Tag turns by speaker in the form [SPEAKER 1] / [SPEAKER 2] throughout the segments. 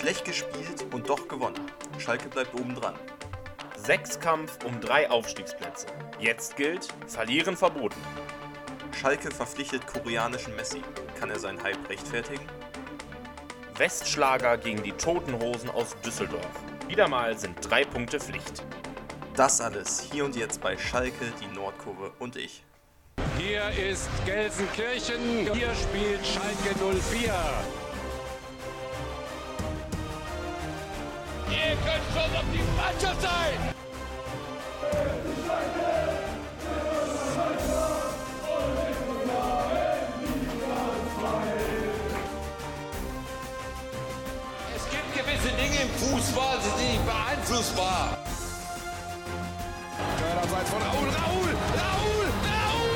[SPEAKER 1] Schlecht gespielt und doch gewonnen. Schalke bleibt oben dran.
[SPEAKER 2] Sechskampf um drei Aufstiegsplätze. Jetzt gilt, verlieren verboten.
[SPEAKER 1] Schalke verpflichtet koreanischen Messi. Kann er seinen Hype rechtfertigen?
[SPEAKER 2] Westschlager gegen die Toten Hosen aus Düsseldorf. Wieder mal sind drei Punkte Pflicht.
[SPEAKER 1] Das alles hier und jetzt bei Schalke, die Nordkurve und ich.
[SPEAKER 3] Hier ist Gelsenkirchen, hier spielt Schalke 04.
[SPEAKER 4] beeinflussbar.
[SPEAKER 3] Abseits von Raul, Raul, Raul, Raul!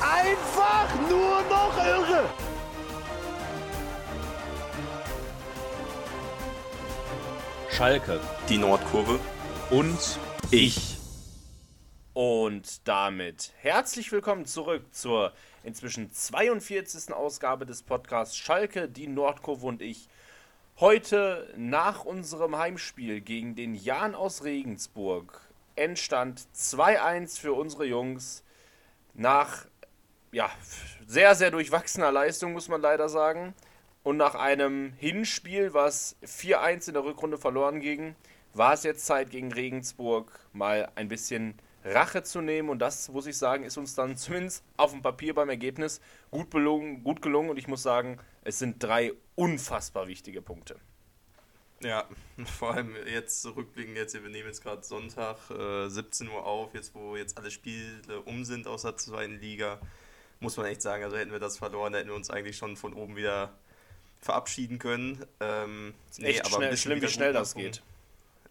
[SPEAKER 4] Einfach nur noch irre!
[SPEAKER 2] Schalke
[SPEAKER 1] Die Nordkurve
[SPEAKER 2] und ich. Und damit herzlich willkommen zurück zur inzwischen 42. Ausgabe des Podcasts Schalke, die Nordkurve und ich. Heute nach unserem Heimspiel gegen den Jan aus Regensburg. Endstand 2-1 für unsere Jungs. Nach ja, sehr, sehr durchwachsener Leistung, muss man leider sagen. Und nach einem Hinspiel, was 4-1 in der Rückrunde verloren ging, war es jetzt Zeit gegen Regensburg mal ein bisschen Rache zu nehmen. Und das, muss ich sagen, ist uns dann zumindest auf dem Papier beim Ergebnis gut, belungen, gut gelungen. Und ich muss sagen, es sind drei unfassbar wichtige Punkte.
[SPEAKER 1] Ja, vor allem jetzt zurückblicken, jetzt, wir nehmen jetzt gerade Sonntag, äh, 17 Uhr auf, jetzt wo jetzt alle Spiele um sind aus der zweiten Liga, muss man echt sagen, also hätten wir das verloren, hätten wir uns eigentlich schon von oben wieder verabschieden können. Ähm,
[SPEAKER 2] Echt schnell, schlimm, wie schnell das geht.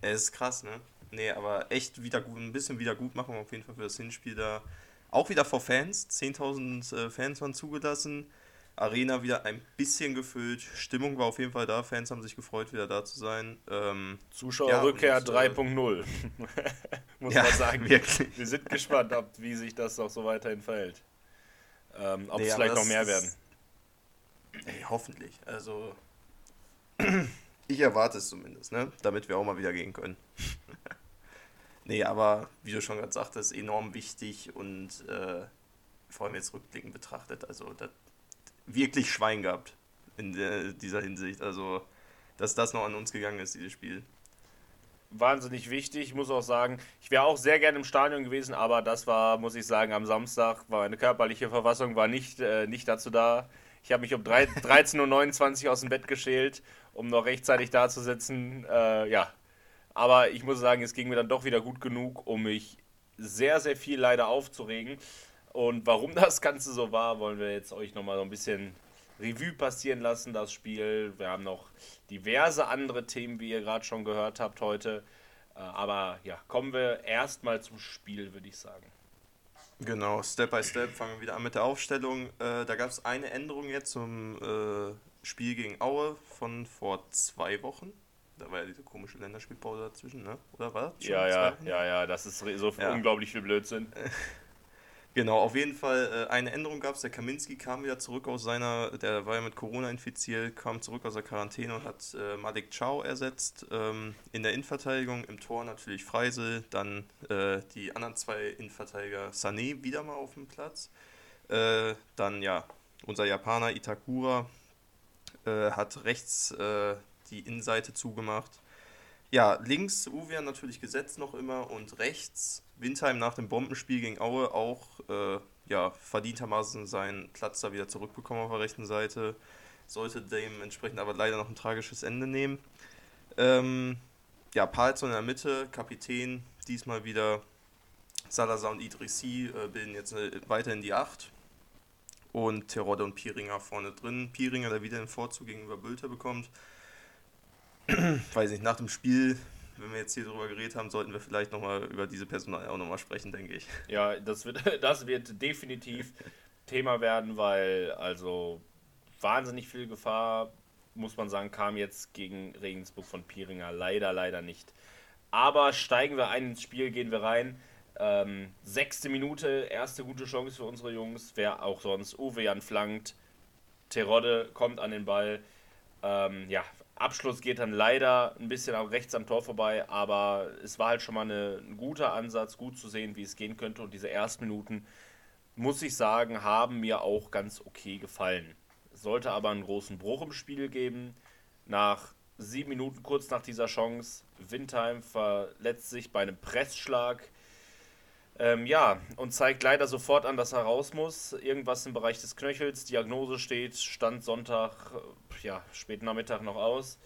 [SPEAKER 1] Es ist krass, ne? Nee, aber echt wieder gut, ein bisschen Wiedergutmachung auf jeden Fall für das Hinspiel da. Auch wieder vor Fans, 10.000 äh, Fans waren zugelassen. Arena wieder ein bisschen gefüllt. Stimmung war auf jeden Fall da. Fans haben sich gefreut, wieder da zu sein. Ähm,
[SPEAKER 2] Zuschauerrückkehr
[SPEAKER 1] Ja, und, äh,
[SPEAKER 2] 3.0. muss
[SPEAKER 1] Ja,
[SPEAKER 2] man sagen.
[SPEAKER 1] wirklich.
[SPEAKER 2] Wir sind gespannt, ob, wie sich das auch so weiterhin verhält. Ähm, ob
[SPEAKER 1] Nee,
[SPEAKER 2] es vielleicht noch mehr
[SPEAKER 1] ist-
[SPEAKER 2] werden.
[SPEAKER 1] ey, hoffentlich. Also, ich erwarte es zumindest, ne? Damit wir auch mal wieder gehen können. nee, aber wie du schon gerade sagtest, enorm wichtig und äh, vor allem jetzt rückblickend betrachtet, also wirklich Schwein gehabt in der, dieser Hinsicht. Also, dass das noch an uns gegangen ist, dieses Spiel.
[SPEAKER 2] wahnsinnig wichtig. Ich muss auch sagen, ich wäre auch sehr gerne im Stadion gewesen, aber das war, muss ich sagen, am Samstag war meine körperliche Verfassung war nicht, äh, nicht dazu da. Ich habe mich um drei- 13.29 Uhr aus dem Bett geschält, um noch rechtzeitig da zu sitzen. Äh, ja, aber ich muss sagen, es ging mir dann doch wieder gut genug, um mich sehr, sehr viel leider aufzuregen. Und warum das Ganze so war, wollen wir jetzt euch nochmal so ein bisschen Revue passieren lassen, das Spiel. Wir haben noch diverse andere Themen, wie ihr gerade schon gehört habt heute. Äh, Aber ja, kommen wir erstmal zum Spiel, würde ich sagen.
[SPEAKER 1] Genau, Step by Step fangen wir wieder an mit der Aufstellung. Äh, da gab es eine Änderung jetzt zum äh, Spiel gegen Aue von vor zwei Wochen. Da war ja diese komische Länderspielpause dazwischen, ne? Oder war das?
[SPEAKER 2] Ja, ja, ja, ja, das ist so
[SPEAKER 1] Ja.
[SPEAKER 2] unglaublich viel Blödsinn.
[SPEAKER 1] Genau, auf jeden Fall äh, eine Änderung gab es. Der Kaminski kam wieder zurück aus seiner, der war ja mit Corona infiziert, kam zurück aus der Quarantäne und hat äh, Malik Chow ersetzt. Ähm, in der Innenverteidigung, im Tor natürlich Freisel, dann äh, die anderen zwei Innenverteidiger Sané wieder mal auf dem Platz. Äh, dann ja, unser Japaner Itakura äh, hat rechts äh, die Innenseite zugemacht. Ja, links Uwe natürlich gesetzt noch immer und rechts Windheim nach dem Bombenspiel gegen Aue auch äh, ja, verdientermaßen seinen Platz da wieder zurückbekommen auf der rechten Seite. Sollte dementsprechend aber leider noch ein tragisches Ende nehmen. Ähm, ja, Palzon in der Mitte, Kapitän, diesmal wieder Salazar und Idrissi äh, bilden jetzt äh, weiterhin die Acht. Und Terodde und Piringer vorne drin. Piringer, der wieder den Vorzug gegenüber Bülter bekommt weiß nicht, nach dem Spiel, wenn wir jetzt hier drüber geredet haben, sollten wir vielleicht nochmal über diese Personal auch nochmal sprechen, denke ich.
[SPEAKER 2] Ja, das wird, das wird definitiv Thema werden, weil also wahnsinnig viel Gefahr, muss man sagen, kam jetzt gegen Regensburg von Piringer leider, leider nicht. Aber steigen wir ein ins Spiel, gehen wir rein. Ähm, sechste Minute, erste gute Chance für unsere Jungs. Wer auch sonst. Uwe Jan flankt. Terodde kommt an den Ball. Ähm, ja, Abschluss geht dann leider ein bisschen rechts am Tor vorbei, aber es war halt schon mal eine, ein guter Ansatz, gut zu sehen, wie es gehen könnte. Und diese ersten Minuten, muss ich sagen, haben mir auch ganz okay gefallen. Es sollte aber einen großen Bruch im Spiel geben. Nach sieben Minuten, kurz nach dieser Chance, Windheim verletzt sich bei einem Pressschlag ähm, ja, und zeigt leider sofort an, dass er raus muss. Irgendwas im Bereich des Knöchels. Diagnose steht, stand Sonntag, äh, ja, späten Nachmittag noch aus.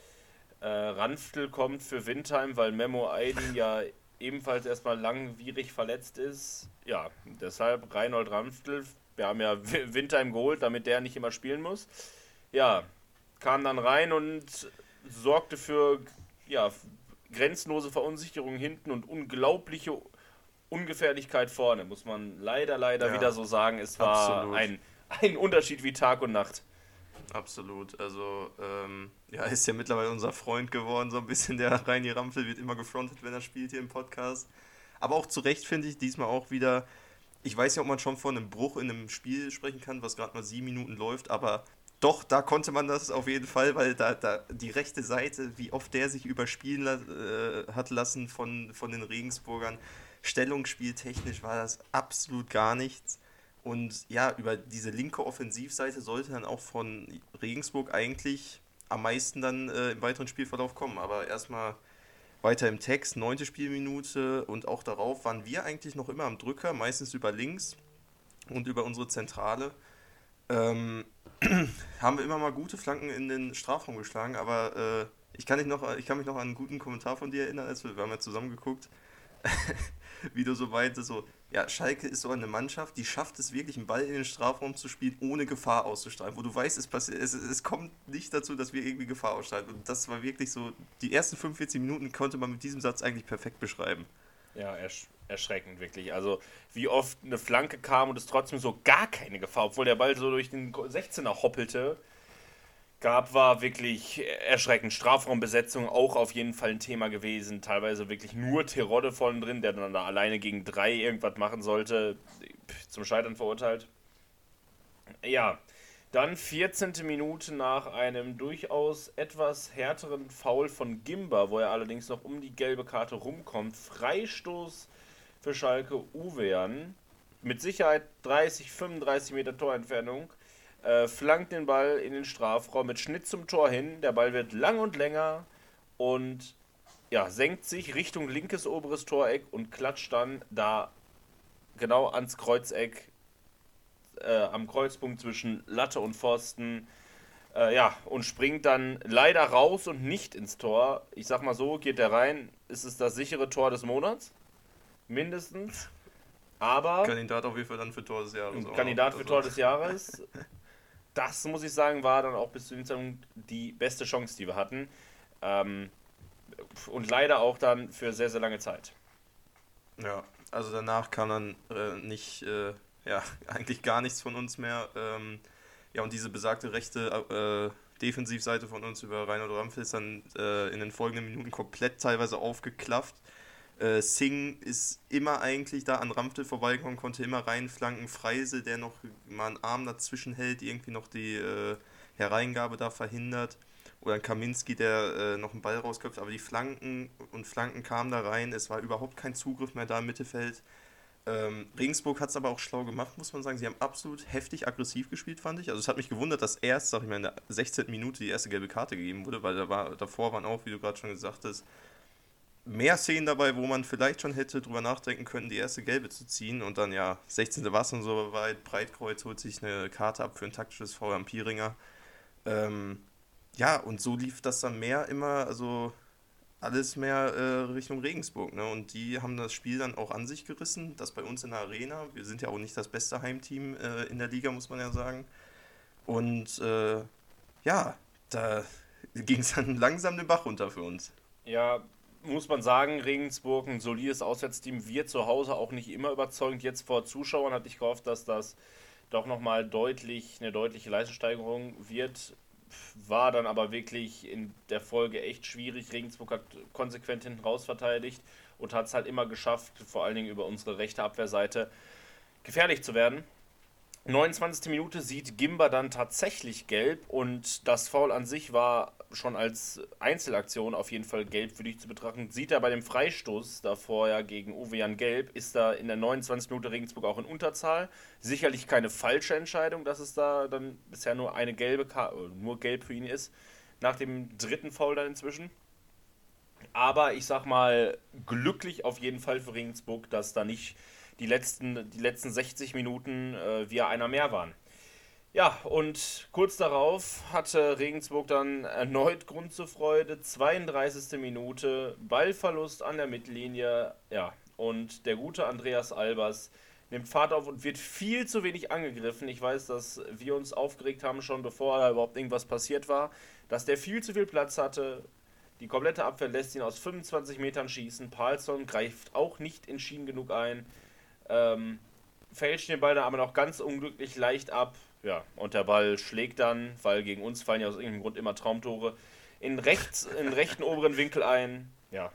[SPEAKER 2] Äh, Ranftl kommt für Windheim, weil Memo Aiden ja ebenfalls erstmal langwierig verletzt ist. Ja, deshalb Reinhold Ranftl. Wir haben ja Windheim geholt, damit der nicht immer spielen muss. Ja, kam dann rein und sorgte für ja, grenzenlose Verunsicherung hinten und unglaubliche Ungefährlichkeit vorne, muss man leider, leider ja, wieder so sagen. Es war ein, ein Unterschied wie Tag und Nacht.
[SPEAKER 1] Absolut. Also, ähm, ja, ist ja mittlerweile unser Freund geworden, so ein bisschen. Der Reini Rampel wird immer gefrontet, wenn er spielt hier im Podcast. Aber auch zu Recht finde ich diesmal auch wieder. Ich weiß ja, ob man schon von einem Bruch in einem Spiel sprechen kann, was gerade mal sieben Minuten läuft, aber doch, da konnte man das auf jeden Fall, weil da, da die rechte Seite, wie oft der sich überspielen äh, hat lassen von, von den Regensburgern, Stellungsspieltechnisch war das absolut gar nichts. Und ja, über diese linke Offensivseite sollte dann auch von Regensburg eigentlich am meisten dann äh, im weiteren Spielverlauf kommen. Aber erstmal weiter im Text, neunte Spielminute und auch darauf waren wir eigentlich noch immer am Drücker, meistens über links und über unsere Zentrale. Ähm, haben wir immer mal gute Flanken in den Strafraum geschlagen, aber äh, ich, kann noch, ich kann mich noch an einen guten Kommentar von dir erinnern, als wir, wir haben ja zusammen geguckt. wie du so meintest, so, ja, Schalke ist so eine Mannschaft, die schafft es wirklich, einen Ball in den Strafraum zu spielen, ohne Gefahr auszustrahlen. Wo du weißt, es, passiert, es, es kommt nicht dazu, dass wir irgendwie Gefahr ausstrahlen. Und das war wirklich so, die ersten 45 Minuten konnte man mit diesem Satz eigentlich perfekt beschreiben.
[SPEAKER 2] Ja, ersch erschreckend, wirklich. Also, wie oft eine Flanke kam und es trotzdem so gar keine Gefahr, obwohl der Ball so durch den 16er hoppelte gab, war wirklich erschreckend. Strafraumbesetzung auch auf jeden Fall ein Thema gewesen. Teilweise wirklich nur Terodde vorne drin, der dann da alleine gegen drei irgendwas machen sollte. Zum Scheitern verurteilt. Ja, dann 14. Minute nach einem durchaus etwas härteren Foul von Gimba, wo er allerdings noch um die gelbe Karte rumkommt. Freistoß für Schalke Uwean. Mit Sicherheit 30, 35 Meter Torentfernung äh, flankt den Ball in den Strafraum mit Schnitt zum Tor hin. Der Ball wird lang und länger und ja, senkt sich Richtung linkes oberes Toreck und klatscht dann da genau ans Kreuzeck, äh, am Kreuzpunkt zwischen Latte und Pfosten. Äh, ja, und springt dann leider raus und nicht ins Tor. Ich sag mal so, geht der rein, ist es das sichere Tor des Monats. Mindestens. Aber.
[SPEAKER 1] Kandidat auf jeden Fall dann für Tor des Jahres.
[SPEAKER 2] Kandidat für Tor des Jahres. das muss ich sagen, war dann auch bis zu dem Zeitpunkt die beste Chance, die wir hatten. Ähm, und leider auch dann für sehr, sehr lange Zeit.
[SPEAKER 1] Ja, also danach kam dann äh, nicht, äh, ja, eigentlich gar nichts von uns mehr. Ähm, ja, und diese besagte rechte äh, Defensivseite von uns über Reinhold Ramfel ist dann äh, in den folgenden Minuten komplett teilweise aufgeklafft. Äh, Singh ist immer eigentlich da an Ramftel vorbeigekommen, konnte immer reinflanken. Freise, der noch mal einen Arm dazwischen hält, irgendwie noch die äh, Hereingabe da verhindert. Oder Kaminski, der äh, noch einen Ball rausköpft. Aber die Flanken und Flanken kamen da rein. Es war überhaupt kein Zugriff mehr da im Mittelfeld. Ähm, Regensburg hat es aber auch schlau gemacht, muss man sagen. Sie haben absolut heftig aggressiv gespielt, fand ich. Also es hat mich gewundert, dass erst, sag ich mal, in der 16. Minute die erste gelbe Karte gegeben wurde, weil da war, davor waren auch, wie du gerade schon gesagt hast, mehr Szenen dabei, wo man vielleicht schon hätte drüber nachdenken können, die erste gelbe zu ziehen und dann ja, 16. war und so weit, Breitkreuz holt sich eine Karte ab für ein taktisches Foul am Pieringer. Ähm, ja, und so lief das dann mehr immer, also alles mehr äh, Richtung Regensburg. Ne? Und die haben das Spiel dann auch an sich gerissen. Das bei uns in der Arena. Wir sind ja auch nicht das beste Heimteam äh, in der Liga, muss man ja sagen. Und äh, ja, da ging es dann langsam den Bach runter für uns.
[SPEAKER 2] Ja, muss man sagen, Regensburg, ein solides Auswärtsteam, wird zu Hause auch nicht immer überzeugend. Jetzt vor Zuschauern hatte ich gehofft, dass das doch nochmal deutlich, eine deutliche Leistungssteigerung wird. War dann aber wirklich in der Folge echt schwierig. Regensburg hat konsequent hinten raus verteidigt und hat es halt immer geschafft, vor allen Dingen über unsere rechte Abwehrseite, gefährlich zu werden. 29. Minute sieht Gimba dann tatsächlich gelb und das Foul an sich war schon als Einzelaktion auf jeden Fall gelb für dich zu betrachten. Sieht er bei dem Freistoß davor ja gegen Uwe Jan gelb, ist da in der 29. Minute Regensburg auch in Unterzahl. Sicherlich keine falsche Entscheidung, dass es da dann bisher nur eine gelbe Karte, äh, nur gelb für ihn ist, nach dem dritten Foul dann inzwischen. Aber ich sag mal, glücklich auf jeden Fall für Regensburg, dass da nicht die letzten, die letzten 60 Minuten äh, wir einer mehr waren. Ja, und kurz darauf hatte Regensburg dann erneut Grund zur Freude. 32. Minute, Ballverlust an der Mittellinie. Ja, und der gute Andreas Albers nimmt Fahrt auf und wird viel zu wenig angegriffen. Ich weiß, dass wir uns aufgeregt haben, schon bevor da überhaupt irgendwas passiert war, dass der viel zu viel Platz hatte. Die komplette Abwehr lässt ihn aus 25 Metern schießen. Palsson greift auch nicht entschieden genug ein. Ähm, fälscht den Ball dann aber noch ganz unglücklich leicht ab. Ja, und der Ball schlägt dann, weil gegen uns fallen ja aus irgendeinem Grund immer Traumtore, in, rechts, in rechten oberen Winkel ein. Ja,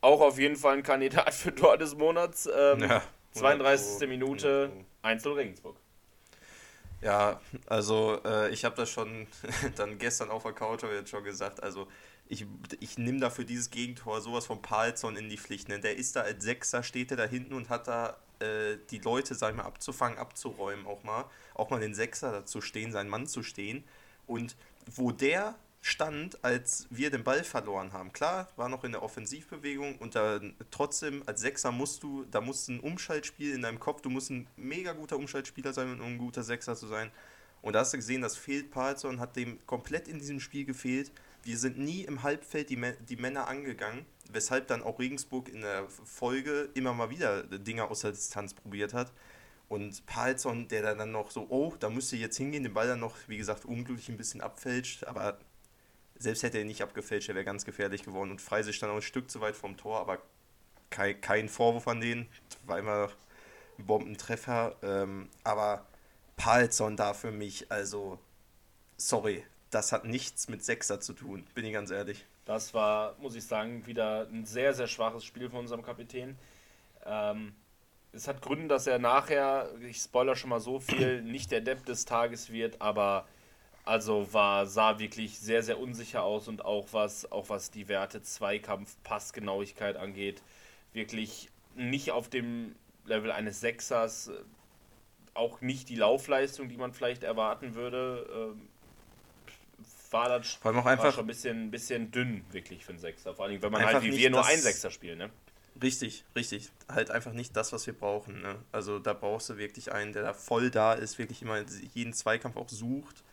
[SPEAKER 2] auch auf jeden Fall ein Kandidat für Tor des Monats. Ähm, ja, 32. Minute, 1 Regensburg.
[SPEAKER 1] Ja, also äh, ich habe das schon dann gestern auf der Couch jetzt schon gesagt. Also ich, ich nehme dafür dieses Gegentor sowas von Palzon in die Pflicht. Ne? Der ist da als Sechser, steht er da hinten und hat da äh, die Leute, sag ich mal, abzufangen, abzuräumen auch mal. Auch mal den Sechser dazu stehen, seinen Mann zu stehen. Und wo der stand, als wir den Ball verloren haben. Klar, war noch in der Offensivbewegung und da trotzdem als Sechser musst du, da musst du ein Umschaltspiel in deinem Kopf, du musst ein mega guter Umschaltspieler sein, um ein guter Sechser zu sein. Und da hast du gesehen, das fehlt Palzon, hat dem komplett in diesem Spiel gefehlt. Wir sind nie im Halbfeld die, die Männer angegangen, weshalb dann auch Regensburg in der Folge immer mal wieder Dinge aus der Distanz probiert hat. Und Palzon, der dann noch so, oh, da müsste jetzt hingehen, den Ball dann noch, wie gesagt, unglücklich ein bisschen abfälscht, aber selbst hätte er nicht abgefälscht, er wäre ganz gefährlich geworden. Und Freisig stand auch ein Stück zu weit vom Tor, aber kein, kein Vorwurf an denen, war immer ein Bombentreffer. Ähm, aber Palzon da für mich, also, sorry, das hat nichts mit Sechser zu tun, bin ich ganz ehrlich.
[SPEAKER 2] Das war, muss ich sagen, wieder ein sehr, sehr schwaches Spiel von unserem Kapitän. Ähm, es hat Gründe, dass er nachher, ich spoiler schon mal so viel, nicht der Depp des Tages wird, aber also war, sah wirklich sehr, sehr unsicher aus und auch was, auch was die Werte Zweikampf, Passgenauigkeit angeht, wirklich nicht auf dem Level eines Sechsers, auch nicht die Laufleistung, die man vielleicht erwarten würde. Ähm, war das
[SPEAKER 1] Vor allem auch einfach
[SPEAKER 2] schon ein bisschen, bisschen dünn, wirklich für einen Sechser. Vor allem, wenn man halt wie wir nur ein Sechser spielen, ne?
[SPEAKER 1] Richtig, richtig. Halt einfach nicht das, was wir brauchen. Ne? Also da brauchst du wirklich einen, der da voll da ist, wirklich immer jeden Zweikampf auch sucht.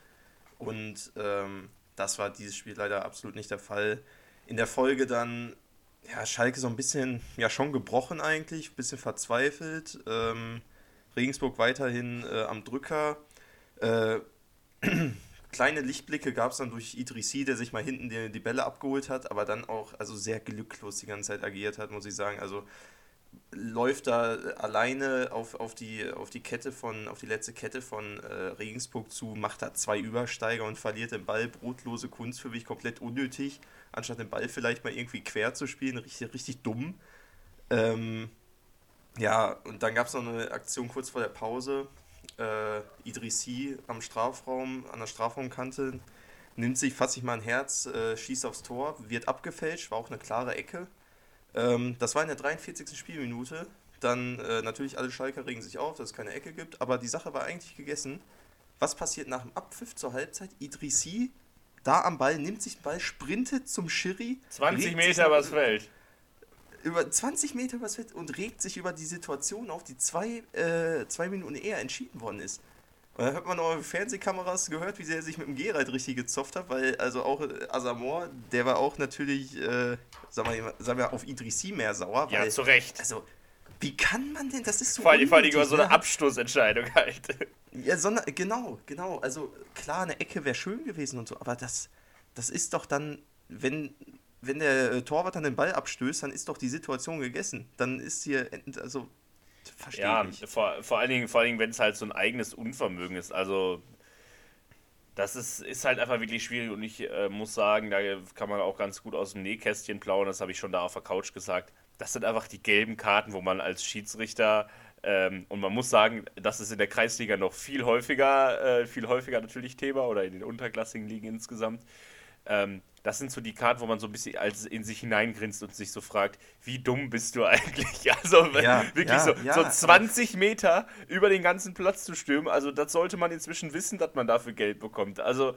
[SPEAKER 1] Und ähm, das war dieses Spiel leider absolut nicht der Fall. In der Folge dann, ja, Schalke so ein bisschen, ja, schon gebrochen eigentlich, ein bisschen verzweifelt. Ähm, Regensburg weiterhin äh, am Drücker. Äh, kleine Lichtblicke gab es dann durch Idrissi, der sich mal hinten die, die Bälle abgeholt hat, aber dann auch also sehr glücklos die ganze Zeit agiert hat, muss ich sagen. Also läuft da alleine auf, auf, die, auf die Kette von, auf die letzte Kette von äh, Regensburg zu, macht da zwei Übersteiger und verliert den Ball. Brotlose Kunst für mich komplett unnötig, anstatt den Ball vielleicht mal irgendwie quer zu spielen, richtig, richtig dumm. Ähm, ja, und dann gab es noch eine Aktion kurz vor der Pause. Äh, Idrissi am Strafraum, an der Strafraumkante, nimmt sich, fasst sich mal ein Herz, äh, schießt aufs Tor, wird abgefälscht, war auch eine klare Ecke. Ähm, das war in der 43. Spielminute. Dann äh, natürlich alle Schalker regen sich auf, dass es keine Ecke gibt, aber die Sache war eigentlich gegessen. Was passiert nach dem Abpfiff zur Halbzeit? Idrissi da am Ball, nimmt sich den Ball, sprintet zum Schiri.
[SPEAKER 2] 20 Meter übers Feld
[SPEAKER 1] über 20 Meter übers Feld und regt sich über die Situation auf, die zwei, äh, zwei Minuten eher entschieden worden ist. Und dann hat man auch Fernsehkameras gehört, wie er sich mit dem Gerald richtig gezopft hat, weil also auch äh, Asamor, der war auch natürlich, äh, sagen, wir, sagen wir, auf Idrissi mehr sauer.
[SPEAKER 2] Ja, zu Recht.
[SPEAKER 1] Also, wie kann man denn, das ist so
[SPEAKER 2] Vor allem, vor allem über so eine ne? Abstoßentscheidung halt.
[SPEAKER 1] Ja, sondern, genau, genau. Also klar, eine Ecke wäre schön gewesen und so, aber das, das ist doch dann, wenn wenn der äh, Torwart dann den Ball abstößt, dann ist doch die Situation gegessen. Dann ist hier, also,
[SPEAKER 2] verstehe ja, ich. Vor, vor allen Dingen, vor allen Dingen, wenn es halt so ein eigenes Unvermögen ist. Also, das ist, ist halt einfach wirklich schwierig und ich äh, muss sagen, da kann man auch ganz gut aus dem Nähkästchen plauen, das habe ich schon da auf der Couch gesagt. das sind einfach die gelben Karten, wo man als Schiedsrichter ähm, und man muss sagen, das ist in der Kreisliga noch viel häufiger, äh, viel häufiger natürlich Thema oder in den unterklassigen Ligen insgesamt. Ähm, das sind so die Karten, wo man so ein bisschen als in sich hineingrinst und sich so fragt, wie dumm bist du eigentlich? Also ja, wirklich ja, so, ja, so 20 Meter über den ganzen Platz zu stürmen, also das sollte man inzwischen wissen, dass man dafür Geld bekommt. Also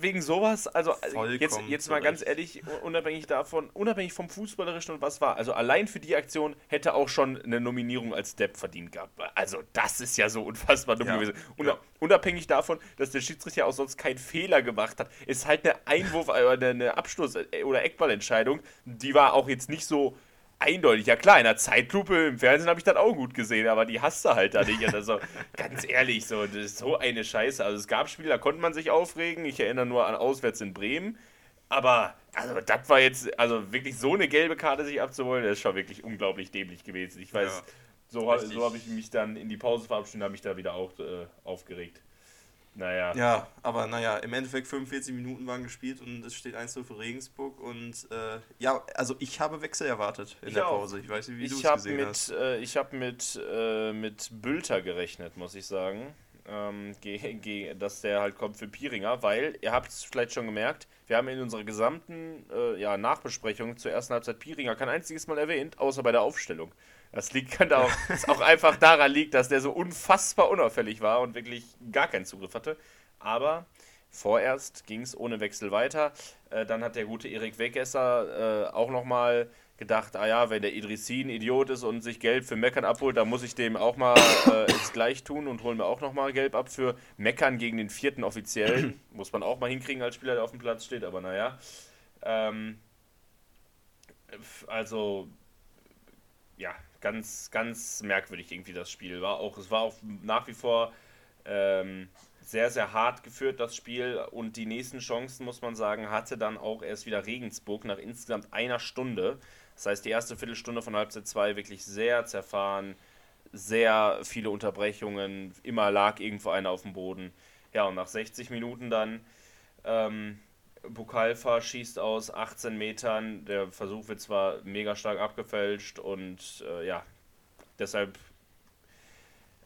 [SPEAKER 2] wegen sowas, also Vollkommen jetzt, jetzt mal ganz ehrlich, unabhängig davon, unabhängig vom Fußballerischen und was war, also allein für die Aktion hätte auch schon eine Nominierung als Depp verdient gehabt. Also das ist ja so unfassbar dumm ja, gewesen. Und, unabhängig davon, dass der Schiedsrichter auch sonst keinen Fehler gemacht hat, ist halt eine Einwurf, äh, eine Abschluss- äh, oder Eckballentscheidung, die war auch jetzt nicht so eindeutig. Ja klar, in der Zeitlupe im Fernsehen habe ich das auch gut gesehen, aber die hasst du halt da nicht. Also ganz ehrlich, so, das ist so eine Scheiße. Also es gab Spiele, da konnte man sich aufregen. Ich erinnere nur an Auswärts in Bremen. Aber, also das war jetzt, also wirklich so eine gelbe Karte sich abzuholen, das ist schon wirklich unglaublich dämlich gewesen. Ich weiß, ja, so, so habe ich mich dann in die Pause verabschiedet, habe mich da wieder auch äh, aufgeregt. Naja.
[SPEAKER 1] Ja, aber naja, im Endeffekt 45 Minuten waren gespielt und es steht 1-0 für Regensburg. Und äh, ja, also ich habe Wechsel erwartet in ich der auch. Pause. Ich weiß nicht, wie du es gesehen
[SPEAKER 2] mit,
[SPEAKER 1] hast.
[SPEAKER 2] Äh, ich habe mit, äh, mit Bülter gerechnet, muss ich sagen. Ähm, dass der halt kommt für Piringer, weil, ihr habt es vielleicht schon gemerkt, wir haben in unserer gesamten äh, ja, Nachbesprechung zur ersten Halbzeit Piringer kein einziges Mal erwähnt, außer bei der Aufstellung. Das liegt könnte auch, das auch einfach daran liegt, dass der so unfassbar unauffällig war und wirklich gar keinen Zugriff hatte. Aber vorerst ging es ohne Wechsel weiter. Äh, dann hat der gute Erik Wegesser äh, auch nochmal gedacht, ah ja, wenn der Idrissi ein Idiot ist und sich Geld für Meckern abholt, dann muss ich dem auch mal äh, jetzt gleich tun und holen mir auch nochmal Gelb ab für Meckern gegen den vierten Offiziellen. muss man auch mal hinkriegen als Spieler, der auf dem Platz steht, aber naja. Ähm, also, ja, ganz, ganz merkwürdig irgendwie das Spiel. War auch, es war auch nach wie vor ähm, sehr, sehr hart geführt, das Spiel. Und die nächsten Chancen, muss man sagen, hatte dann auch erst wieder Regensburg nach insgesamt einer Stunde. Das heißt, die erste Viertelstunde von Halbzeit 2 wirklich sehr zerfahren, sehr viele Unterbrechungen, immer lag irgendwo einer auf dem Boden. Ja, und nach 60 Minuten dann ähm, Bukalfa schießt aus 18 Metern. Der Versuch wird zwar mega stark abgefälscht und äh, ja, deshalb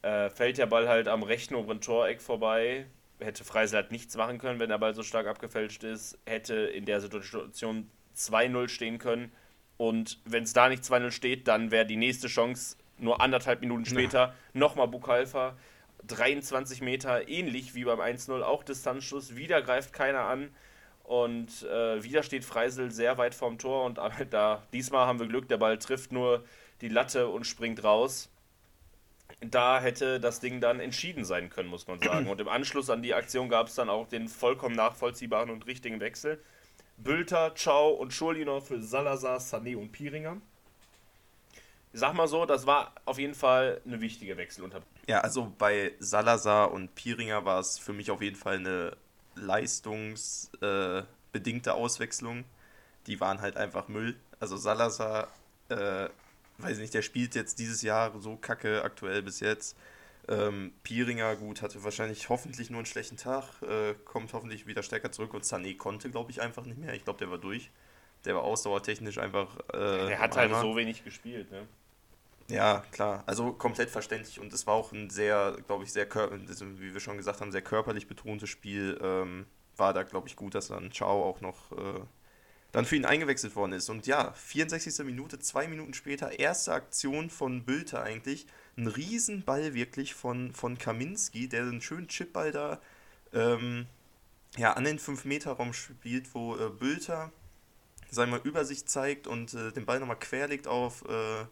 [SPEAKER 2] äh, fällt der Ball halt am rechten oberen Toreck vorbei. Hätte Freisel halt nichts machen können, wenn der Ball so stark abgefälscht ist. Hätte in der Situation 2-0 stehen können. Und wenn es da nicht 2-0 steht, dann wäre die nächste Chance nur anderthalb Minuten später ja. nochmal Bukalfa. 23 Meter, ähnlich wie beim 1-0, auch Distanzschuss. Wieder greift keiner an. Und äh, wieder steht Freisel sehr weit vorm Tor und da diesmal haben wir Glück, der Ball trifft nur die Latte und springt raus. Da hätte das Ding dann entschieden sein können, muss man sagen. Und im Anschluss an die Aktion gab es dann auch den vollkommen nachvollziehbaren und richtigen Wechsel. Bülter, Ciao und Schurlinov für Salazar, Sané und Piringer. Ich sag mal so, das war auf jeden Fall eine wichtige Wechselunterbrechung.
[SPEAKER 1] Ja, also bei Salazar und Piringer war es für mich auf jeden Fall eine leistungsbedingte äh, Auswechslung. Die waren halt einfach Müll. Also Salazar, äh, weiß nicht, der spielt jetzt dieses Jahr so kacke aktuell bis jetzt. Ähm, Pieringer, gut, hatte wahrscheinlich hoffentlich nur einen schlechten Tag, äh, kommt hoffentlich wieder stärker zurück und Sané konnte, glaube ich, einfach nicht mehr. Ich glaube, der war durch. Der war ausdauertechnisch einfach.
[SPEAKER 2] Äh, der hat halt so wenig gespielt, ne?
[SPEAKER 1] Ja, klar. Also komplett verständlich und es war auch ein sehr, glaube ich, sehr, wie wir schon gesagt haben, sehr körperlich betontes Spiel. Ähm, war da, glaube ich, gut, dass dann Ciao auch noch äh, dann für ihn eingewechselt worden ist. Und ja, 64. Minute, zwei Minuten später, erste Aktion von Bülter eigentlich. Ein Riesenball wirklich von, von Kaminski, der einen schönen Chipball da ähm, ja, an den 5-Meter-Raum spielt, wo äh, Bülter, sagen wir Übersicht zeigt und äh, den Ball nochmal querlegt auf äh,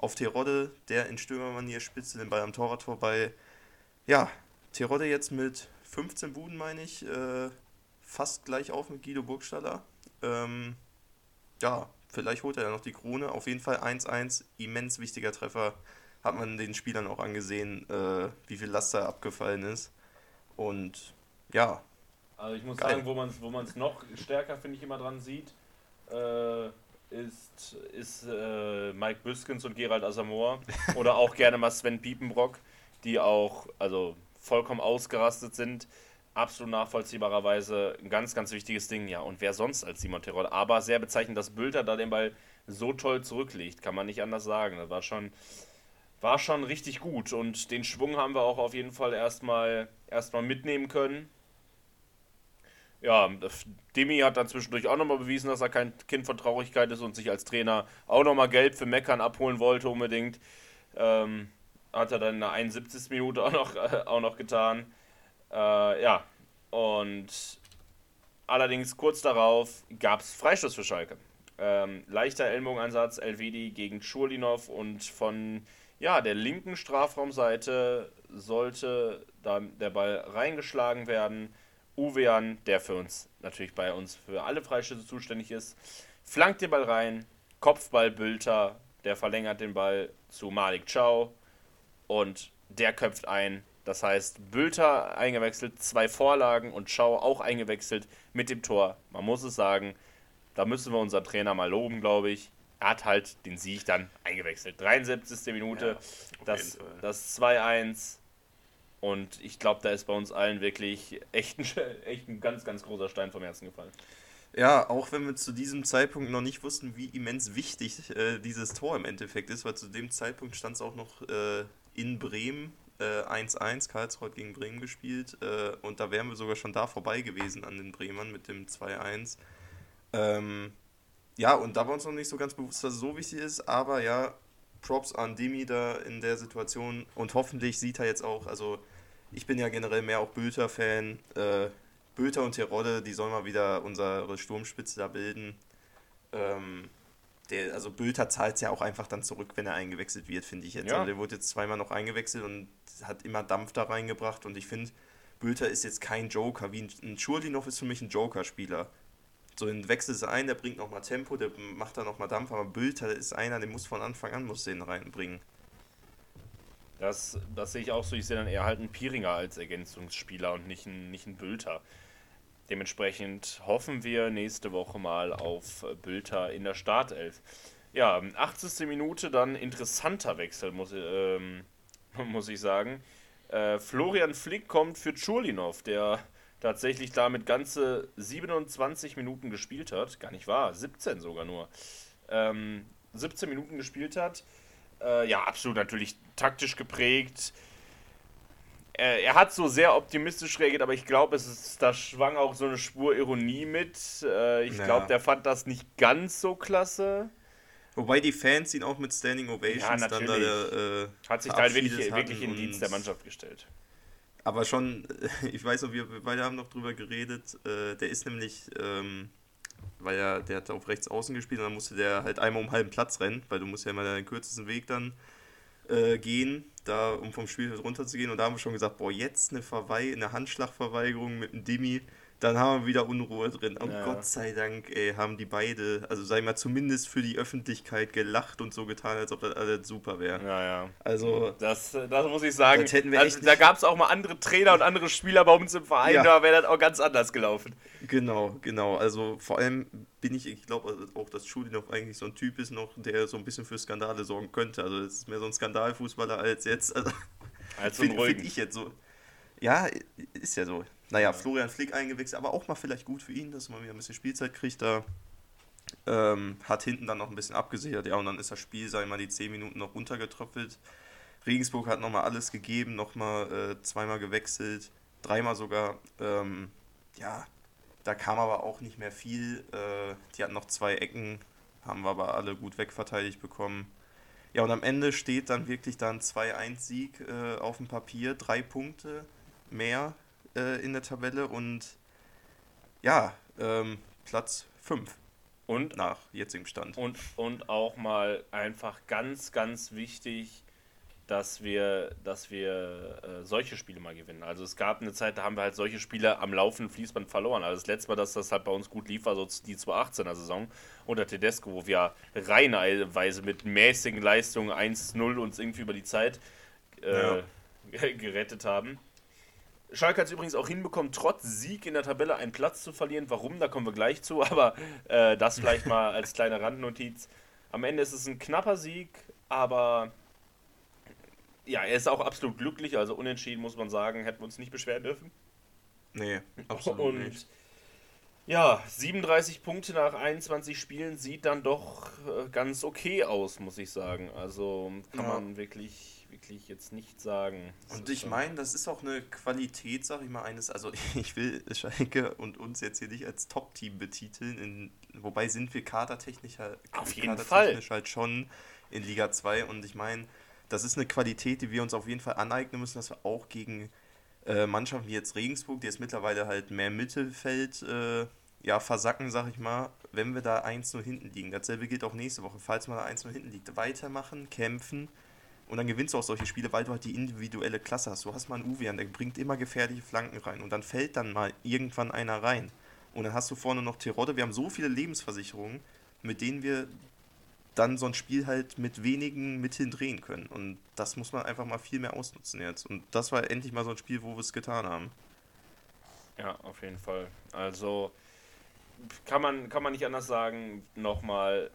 [SPEAKER 1] auf Terodde, der in Stürmermanier spitze den Ball am Torwart vorbei. Ja, Terodde jetzt mit 15 Buden, meine ich, äh, fast gleich auf mit Guido Burgstaller. Ähm, ja, vielleicht holt er ja noch die Krone. Auf jeden Fall 1-1, immens wichtiger Treffer. Hat man den Spielern auch angesehen, äh, wie viel Last da abgefallen ist. Und ja.
[SPEAKER 2] Also ich muss geil. sagen, wo man es wo noch stärker, finde ich, immer dran sieht, äh, ist, ist äh, Mike Büskens und Gerald Asamoah oder auch gerne mal Sven Piepenbrock, die auch also vollkommen ausgerastet sind. Absolut nachvollziehbarerweise ein ganz, ganz wichtiges Ding, ja. Und wer sonst als Simon Terror? Aber sehr bezeichnend, dass Bülter da den Ball so toll zurückliegt. Kann man nicht anders sagen. Das war schon, war schon richtig gut. Und den Schwung haben wir auch auf jeden Fall erstmal, erstmal mitnehmen können. Ja, Demi hat dann zwischendurch auch nochmal bewiesen, dass er kein Kind von Traurigkeit ist und sich als Trainer auch nochmal Geld für Meckern abholen wollte unbedingt. Ähm, hat er dann in der 71. Minute auch noch, äh, auch noch getan. Äh, ja, und allerdings kurz darauf gab es Freistoß für Schalke. Ähm, leichter Ellbogenansatz, Elvedi gegen Schurlinov und von ja, der linken Strafraumseite sollte da der Ball reingeschlagen werden. Uwean, der für uns natürlich bei uns für alle Freistöße zuständig ist, flankt den Ball rein, Kopfball Bülter, der verlängert den Ball zu Malik Chow und der köpft ein. Das heißt, Bülter eingewechselt, zwei Vorlagen und Chow auch eingewechselt mit dem Tor. Man muss es sagen, da müssen wir unseren Trainer mal loben, glaube ich. Er hat halt den Sieg dann eingewechselt. 73. Minute, ja, das, das 2-1 und ich glaube, da ist bei uns allen wirklich echt ein, echt ein ganz, ganz großer Stein vom Herzen gefallen.
[SPEAKER 1] Ja, auch wenn wir zu diesem Zeitpunkt noch nicht wussten, wie immens wichtig äh, dieses Tor im Endeffekt ist, weil zu dem Zeitpunkt stand es auch noch äh, in Bremen 1-1, äh, Karlsruhe gegen Bremen gespielt äh, und da wären wir sogar schon da vorbei gewesen an den Bremern mit dem 2-1. Ähm, ja, und da war uns noch nicht so ganz bewusst, dass es so wichtig ist, aber ja, Props an Demi da in der Situation und hoffentlich sieht er jetzt auch, also ich bin ja generell mehr auch Bülter-Fan. Äh, Bülter und Terodde, die sollen mal wieder unsere Sturmspitze da bilden. Ähm, der, also Bülter zahlt es ja auch einfach dann zurück, wenn er eingewechselt wird, finde ich jetzt. Ja. Also der wurde jetzt zweimal noch eingewechselt und hat immer Dampf da reingebracht und ich finde, Bülter ist jetzt kein Joker. Wie ein, ein Schurlinov ist für mich ein Joker-Spieler. So ein wechselt es ein, der bringt nochmal Tempo, der macht da nochmal Dampf, aber Bülter ist einer, der muss von Anfang an muss den reinbringen.
[SPEAKER 2] Das, das sehe ich auch so. Ich sehe dann eher halt einen Piringer als Ergänzungsspieler und nicht einen, nicht einen Bülter. Dementsprechend hoffen wir nächste Woche mal auf Bülter in der Startelf. Ja, 80. Minute dann interessanter Wechsel, muss, ähm, muss ich sagen. Äh, Florian Flick kommt für Churlinov, der tatsächlich damit ganze 27 Minuten gespielt hat. Gar nicht wahr, 17 sogar nur. Ähm, 17 Minuten gespielt hat. Äh, ja, absolut natürlich taktisch geprägt. Er, er, hat so sehr optimistisch reagiert, aber ich glaube, es ist, da schwang auch so eine Spur Ironie mit. Äh, ich naja. glaube, der fand das nicht ganz so klasse.
[SPEAKER 1] Wobei die Fans ihn auch mit Standing Ovations ja,
[SPEAKER 2] dann da äh, Hat sich da halt wirklich, wirklich in den Dienst der Mannschaft gestellt.
[SPEAKER 1] Aber schon, ich weiß noch, wir beide haben noch drüber geredet, äh, der ist nämlich ähm, weil er, der hat auf rechts außen gespielt und dann musste der halt einmal um halben Platz rennen, weil du musst ja immer den kürzesten Weg dann äh, gehen, da um vom Spielfeld runterzugehen. Und da haben wir schon gesagt, boah, jetzt eine, Verwei eine Handschlagverweigerung mit einem Dimi dann haben wir wieder Unruhe drin. Und ja. Gott sei Dank ey, haben die beide, also ich mal, zumindest für die Öffentlichkeit gelacht und so getan, als ob das alles super wäre.
[SPEAKER 2] Ja, ja.
[SPEAKER 1] Also,
[SPEAKER 2] das, das muss ich sagen. Das hätten wir also, da gab es auch mal andere Trainer und andere Spieler bei uns im Verein, ja. da wäre das auch ganz anders gelaufen.
[SPEAKER 1] Genau, genau. Also vor allem bin ich, ich glaube also auch, dass noch eigentlich so ein Typ ist noch, der so ein bisschen für Skandale sorgen könnte. Also das ist mehr so ein Skandalfußballer als jetzt. Also,
[SPEAKER 2] als so Finde
[SPEAKER 1] find ich jetzt so. Ja, ist ja so. Naja, Florian Flick eingewechselt, aber auch mal vielleicht gut für ihn, dass man wieder ein bisschen Spielzeit kriegt. Da ähm, hat hinten dann noch ein bisschen abgesichert, ja, und dann ist das Spiel, sei mal, die 10 Minuten noch runtergetröpfelt. Regensburg hat nochmal alles gegeben, nochmal äh, zweimal gewechselt, dreimal sogar. Ähm, ja, da kam aber auch nicht mehr viel. Äh, die hatten noch zwei Ecken, haben wir aber alle gut wegverteidigt bekommen. Ja, und am Ende steht dann wirklich dann 2-1-Sieg äh, auf dem Papier, drei Punkte mehr äh, in der Tabelle und ja, ähm, Platz 5.
[SPEAKER 2] Und
[SPEAKER 1] nach jetzigem Stand.
[SPEAKER 2] Und, und auch mal einfach ganz, ganz wichtig, dass wir, dass wir äh, solche Spiele mal gewinnen. Also es gab eine Zeit, da haben wir halt solche Spiele am laufenden Fließband verloren. Also das letzte Mal, dass das halt bei uns gut lief, war so die 2018er Saison unter Tedesco, wo wir reihenweise mit mäßigen Leistungen 1-0 uns irgendwie über die Zeit äh, ja. gerettet haben. Schalke hat es übrigens auch hinbekommen, trotz Sieg in der Tabelle einen Platz zu verlieren. Warum, da kommen wir gleich zu, aber äh, das vielleicht mal als kleine Randnotiz. Am Ende ist es ein knapper Sieg, aber ja, er ist auch absolut glücklich, also unentschieden muss man sagen, hätten wir uns nicht beschweren dürfen.
[SPEAKER 1] Nee,
[SPEAKER 2] absolut Und, nicht. Ja, 37 Punkte nach 21 Spielen sieht dann doch äh, ganz okay aus, muss ich sagen. Also kann
[SPEAKER 1] Ja.
[SPEAKER 2] man wirklich, wirklich jetzt nicht sagen. Es
[SPEAKER 1] Und ich meine, das ist auch eine Qualität, sag ich mal, eines, also ich will Schalke und uns jetzt hier nicht als Top-Team betiteln, in, wobei sind wir kadertechnisch, halt-
[SPEAKER 2] Auf jeden
[SPEAKER 1] kadertechnisch halt schon in Liga 2 und ich meine, das ist eine Qualität, die wir uns auf jeden Fall aneignen müssen, dass wir auch gegen äh, Mannschaften wie jetzt Regensburg, die jetzt mittlerweile halt mehr Mittelfeld äh, ja, versacken, sag ich mal, wenn wir da 1-0 hinten liegen. Dasselbe gilt auch nächste Woche, falls man da 1-0 hinten liegt. Weitermachen, kämpfen und dann gewinnst du auch solche Spiele, weil du halt die individuelle Klasse hast. Du hast mal einen Uwe, der bringt immer gefährliche Flanken rein und dann fällt dann mal irgendwann einer rein. Und dann hast du vorne noch Terodde. Wir haben so viele Lebensversicherungen, mit denen wir dann so ein Spiel halt mit wenigen Mitteln drehen können. Und das muss man einfach mal viel mehr ausnutzen jetzt. Und das war endlich mal so ein Spiel, wo wir es getan haben.
[SPEAKER 2] Ja, auf jeden Fall. Also kann man, kann man nicht anders sagen, nochmal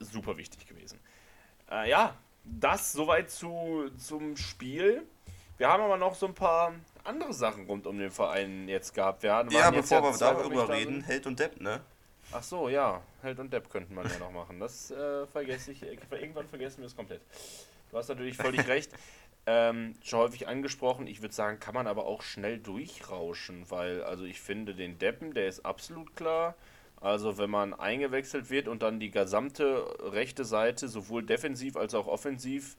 [SPEAKER 2] super wichtig gewesen. Äh, ja, das soweit zu, zum Spiel. Wir haben aber noch so ein paar andere Sachen rund um den Verein jetzt gehabt. Wir hatten,
[SPEAKER 1] Ja, bevor wir
[SPEAKER 2] zwei Wochen
[SPEAKER 1] darüber reden. Held und Depp, ne?
[SPEAKER 2] Ach so, ja. Held und Depp könnten wir ja noch machen. Das äh, vergesse ich. äh, Irgendwann vergessen wir es komplett. Du hast natürlich völlig recht. Ähm, schon häufig angesprochen. Ich würde sagen, kann man aber auch schnell durchrauschen, weil, also ich finde den Deppen, der ist absolut klar. Also wenn man eingewechselt wird und dann die gesamte rechte Seite sowohl defensiv als auch offensiv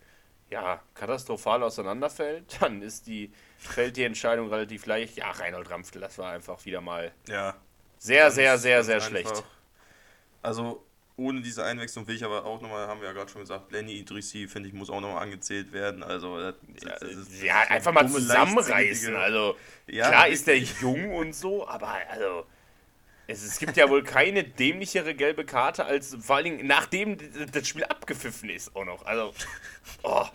[SPEAKER 2] ja, katastrophal auseinanderfällt, dann ist die, fällt die Entscheidung relativ leicht. Ja, Reinhold Rampfel, das war einfach wieder mal
[SPEAKER 1] Ja.
[SPEAKER 2] sehr, sehr, sehr, sehr schlecht.
[SPEAKER 1] Also ohne diese Einwechslung will ich aber auch nochmal, haben wir ja gerade schon gesagt, Lenny Idrissi, finde ich, muss auch nochmal angezählt werden. Also das,
[SPEAKER 2] Ja,
[SPEAKER 1] das ist
[SPEAKER 2] ja,
[SPEAKER 1] so
[SPEAKER 2] einfach mal zusammenreißen. Also,
[SPEAKER 1] Ja,
[SPEAKER 2] klar ist der jung und so, aber also. Es, es gibt ja wohl keine dämlichere gelbe Karte, als vor allen Dingen nachdem das Spiel abgepfiffen ist auch noch. Also, oh,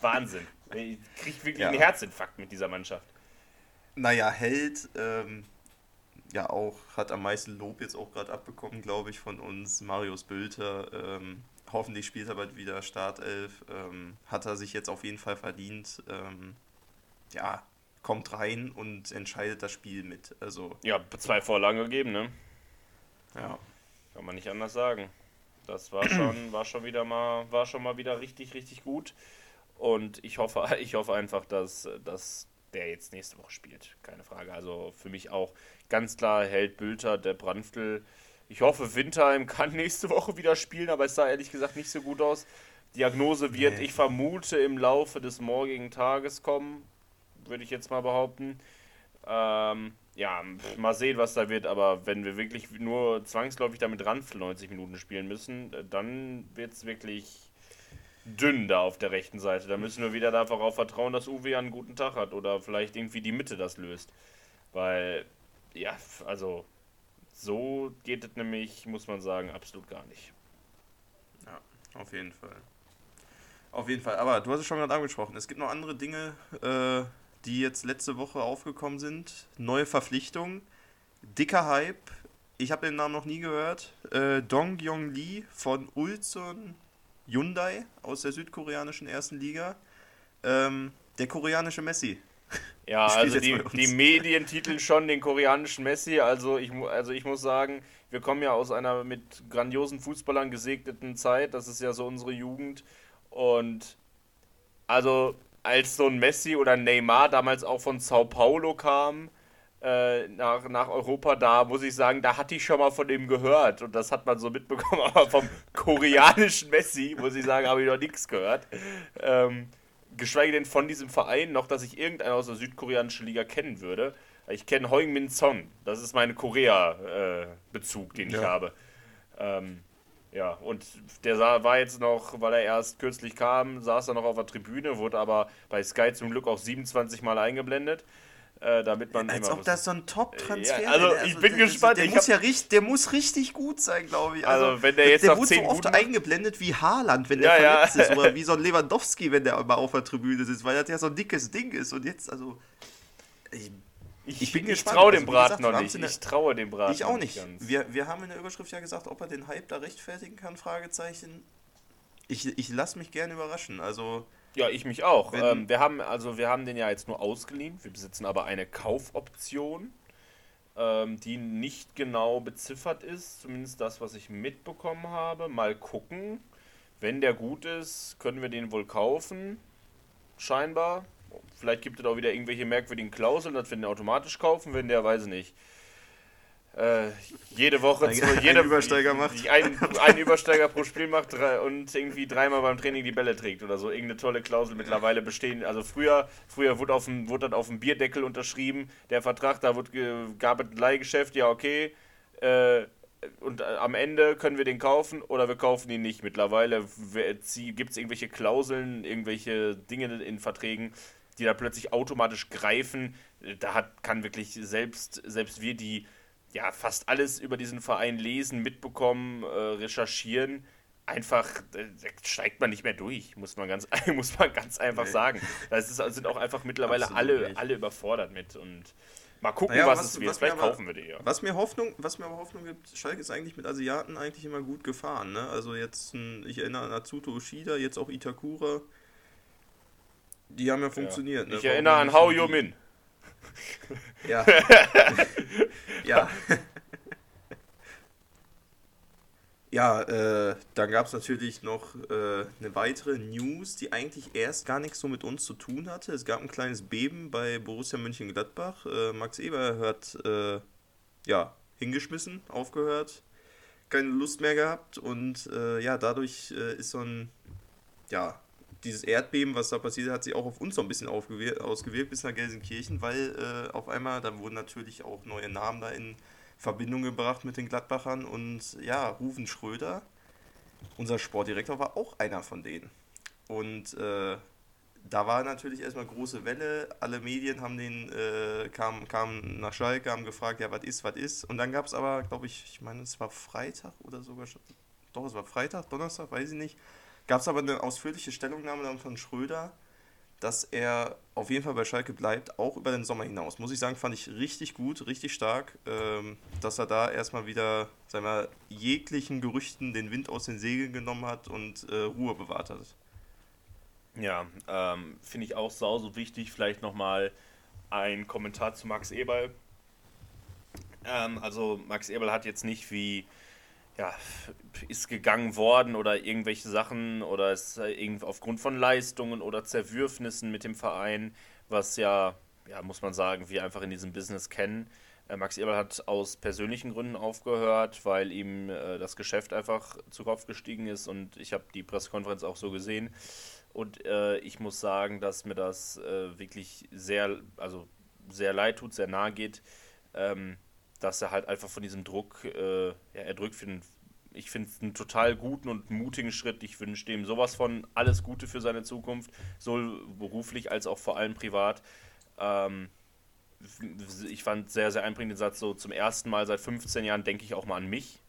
[SPEAKER 2] Wahnsinn. Ich krieg wirklich
[SPEAKER 1] Ja.
[SPEAKER 2] einen Herzinfarkt mit dieser Mannschaft.
[SPEAKER 1] Naja, Held, ähm, ja auch, hat am meisten Lob jetzt auch gerade abbekommen, glaube ich, von uns. Marius Bülter, ähm, hoffentlich spielt er bald wieder Startelf. Ähm, hat er sich jetzt auf jeden Fall verdient. Ähm, ja, kommt rein und entscheidet das Spiel mit. Also,
[SPEAKER 2] Ja, zwei Vorlagen gegeben, ne?
[SPEAKER 1] ja.
[SPEAKER 2] Kann man nicht anders sagen. Das war schon, war schon wieder mal, war schon mal wieder richtig, richtig gut. Und ich hoffe, ich hoffe einfach, dass, dass der jetzt nächste Woche spielt. Keine Frage. Also für mich auch ganz klar Held Bülter, der Brandtl. Ich hoffe, Winterheim kann nächste Woche wieder spielen, aber es sah ehrlich gesagt nicht so gut aus. Diagnose wird,
[SPEAKER 1] Nee.
[SPEAKER 2] ich vermute, im Laufe des morgigen Tages kommen, würde ich jetzt mal behaupten. Ähm, ja, mal sehen, was da wird, aber wenn wir wirklich nur zwangsläufig damit Ranfl 90 Minuten spielen müssen, äh, dann wird es wirklich dünn da auf der rechten Seite. Da müssen wir wieder darauf vertrauen, dass Uwe einen guten Tag hat oder vielleicht irgendwie die Mitte das löst. Weil, ja, also so geht es nämlich, muss man sagen, absolut gar nicht.
[SPEAKER 1] Ja, auf jeden Fall. Auf jeden Fall. Aber du hast es schon gerade angesprochen. Es gibt noch andere Dinge, äh, die jetzt letzte Woche aufgekommen sind. Neue Verpflichtungen. Dicker Hype. Ich habe den Namen noch nie gehört. Äh, Dong Yong Lee von Ulsan Hyundai aus der südkoreanischen ersten Liga. Ähm, der koreanische Messi.
[SPEAKER 2] Ja, also die, die Medien titeln schon den koreanischen Messi. Also ich, also ich muss sagen, wir kommen ja aus einer mit grandiosen Fußballern gesegneten Zeit. Das ist ja so unsere Jugend. Und also als so ein Messi oder Neymar damals auch von Sao Paulo kam äh, nach, nach Europa, da muss ich sagen, da hatte ich schon mal von dem gehört. Und das hat man so mitbekommen. Aber vom koreanischen Messi, muss ich sagen, habe ich noch nichts gehört. Ähm, geschweige denn von diesem Verein noch, dass ich irgendeinen aus der südkoreanischen Liga kennen würde. Ich kenne Heung Min Son. Das ist mein Korea-Bezug, den ich
[SPEAKER 1] Ja.
[SPEAKER 2] habe. Ähm, ja, und der sah, war jetzt noch, weil er erst kürzlich kam, saß er noch auf der Tribüne, wurde aber bei Sky zum Glück auch 27 Mal eingeblendet, äh, damit man
[SPEAKER 1] Als
[SPEAKER 2] immer
[SPEAKER 1] ob das so ein Top-Transfer
[SPEAKER 2] Ja, also
[SPEAKER 1] wäre.
[SPEAKER 2] ich bin
[SPEAKER 1] der-
[SPEAKER 2] gespannt.
[SPEAKER 1] Der,
[SPEAKER 2] Ich
[SPEAKER 1] muss ja richtig, der muss richtig gut sein, glaube ich.
[SPEAKER 2] Also, wenn der jetzt
[SPEAKER 1] der
[SPEAKER 2] noch
[SPEAKER 1] wurde
[SPEAKER 2] 10
[SPEAKER 1] so oft
[SPEAKER 2] guten
[SPEAKER 1] eingeblendet wie Haaland, wenn
[SPEAKER 2] Ja,
[SPEAKER 1] der
[SPEAKER 2] ja.
[SPEAKER 1] verletzt ist. Oder wie so ein Lewandowski, wenn der mal auf der Tribüne sitzt, weil das ja so ein dickes Ding ist. Und jetzt, also. Ich,
[SPEAKER 2] Ich,
[SPEAKER 1] Ich bin
[SPEAKER 2] ich
[SPEAKER 1] gespannt.
[SPEAKER 2] traue
[SPEAKER 1] Also,
[SPEAKER 2] dem Braten
[SPEAKER 1] gesagt, wir
[SPEAKER 2] noch nicht. Ich traue dem Braten
[SPEAKER 1] ich auch nicht.
[SPEAKER 2] ganz.
[SPEAKER 1] Wir, wir haben in der Überschrift ja gesagt, ob er den Hype da rechtfertigen kann, Fragezeichen. Ich, ich lasse mich gerne überraschen. Also,
[SPEAKER 2] Ja, ich mich auch. Ähm, wir haben also wir haben den ja jetzt nur ausgeliehen. Wir besitzen aber eine Kaufoption. ähm, die nicht genau beziffert ist, zumindest das, was ich mitbekommen habe. Mal gucken. Wenn der gut ist, können wir den wohl kaufen. Scheinbar. Vielleicht gibt es auch wieder irgendwelche merkwürdigen Klauseln, dass wir den automatisch kaufen, wenn der, weiß ich nicht, äh, jede Woche
[SPEAKER 1] ein,
[SPEAKER 2] zwei,
[SPEAKER 1] jede, Übersteiger macht.
[SPEAKER 2] Ein, ein Übersteiger pro Spiel macht drei, und irgendwie dreimal beim Training die Bälle trägt oder so. Irgendeine tolle Klausel mittlerweile bestehen. Also früher, früher wurde, auf dem, wurde das auf dem Bierdeckel unterschrieben, der Vertrag, da wurde, gab es ein Leihgeschäft, ja okay. Äh, und äh, am Ende können wir den kaufen oder wir kaufen ihn nicht. Mittlerweile gibt es irgendwelche Klauseln, irgendwelche Dinge in Verträgen, die da plötzlich automatisch greifen. Da hat, kann wirklich selbst, selbst wir, die ja fast alles über diesen Verein lesen, mitbekommen, äh, recherchieren, einfach äh, steigt man nicht mehr durch, muss man ganz, muss man ganz einfach nee. sagen. Da sind auch einfach mittlerweile alle, alle überfordert mit und mal gucken, naja, was, was, es wird. Vielleicht aber, kaufen wir die ja.
[SPEAKER 1] Was mir Hoffnung, was mir aber Hoffnung gibt, Schalke ist eigentlich mit Asiaten eigentlich immer gut gefahren. Ne? Also jetzt, ich erinnere an Atsuto Ushida, jetzt auch Itakura. Die haben ja funktioniert.
[SPEAKER 2] Ja. Ne? Ich erinnere an Hao Yomin.
[SPEAKER 1] Ja. ja. Ja, äh, dann gab es natürlich noch äh, eine weitere News, die eigentlich erst gar nichts so mit uns zu tun hatte. Es gab ein kleines Beben bei Borussia Mönchengladbach. Äh, Max Eber hat äh, ja hingeschmissen, aufgehört, keine Lust mehr gehabt und äh, ja, dadurch äh, ist so ein ja dieses Erdbeben, was da passiert, hat sich auch auf uns so ein bisschen ausgewirkt bis nach Gelsenkirchen, weil äh, auf einmal, dann wurden natürlich auch neue Namen da in Verbindung gebracht mit den Gladbachern und ja, Rufen Schröder, unser Sportdirektor, war auch einer von denen. Und äh, da war natürlich erstmal große Welle. Alle Medien haben den, äh, kamen, kamen nach Schalke, haben gefragt, ja, was ist, was ist. Und dann gab es aber, glaube ich, ich meine, es war Freitag oder sogar schon, doch, es war Freitag, Donnerstag, weiß ich nicht, gab es aber eine ausführliche Stellungnahme dann von Schröder, dass er auf jeden Fall bei Schalke bleibt, auch über den Sommer hinaus. Muss ich sagen, fand ich richtig gut, richtig stark, ähm, dass er da erstmal wieder, sagen wir, jeglichen Gerüchten den Wind aus den Segeln genommen hat und äh, Ruhe bewahrt hat.
[SPEAKER 2] Ja, ähm, finde ich auch sau so wichtig. Vielleicht nochmal ein Kommentar zu Max Eberl. Ähm, also Max Eberl hat jetzt nicht wie ja, ist gegangen worden oder irgendwelche Sachen oder ist aufgrund von Leistungen oder Zerwürfnissen mit dem Verein, was ja, ja, muss man sagen, wir einfach in diesem Business kennen. Äh, Max Eberl hat aus persönlichen Gründen aufgehört, weil ihm äh, das Geschäft einfach zu Kopf gestiegen ist und ich habe die Pressekonferenz auch so gesehen. Und äh, ich muss sagen, dass mir das äh, wirklich sehr, also sehr leid tut, sehr nahe geht. Ähm, dass er halt einfach von diesem Druck, äh, ja, er drückt für den, ich finde es einen total guten und mutigen Schritt. Ich wünsche dem sowas von alles Gute für seine Zukunft, sowohl beruflich als auch vor allem privat. Ähm, ich fand sehr, sehr einbringend den Satz, so zum ersten Mal seit 15 Jahren denke ich auch mal an mich.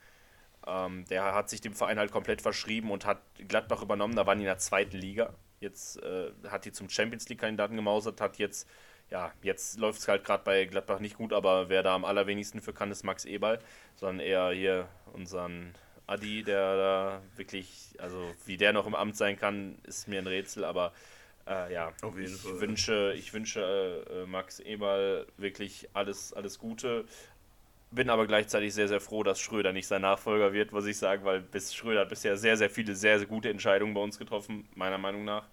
[SPEAKER 2] Ähm, der hat sich dem Verein halt komplett verschrieben und hat Gladbach übernommen, da waren die in der zweiten Liga. Jetzt äh, hat die zum Champions League-Kandidaten gemausert, hat jetzt ja, jetzt läuft es halt gerade bei Gladbach nicht gut, aber wer da am allerwenigsten für kann, ist Max Eberl, sondern eher hier unseren Adi, der da wirklich, also wie der noch im Amt sein kann, ist mir ein Rätsel, aber äh, ja, ich Fall. wünsche, ich wünsche äh, Max Eberl wirklich alles, alles Gute. Bin aber gleichzeitig sehr, sehr froh, dass Schröder nicht sein Nachfolger wird, muss ich sagen, weil bis Schröder hat bisher sehr, sehr viele sehr, sehr gute Entscheidungen bei uns getroffen, meiner Meinung nach.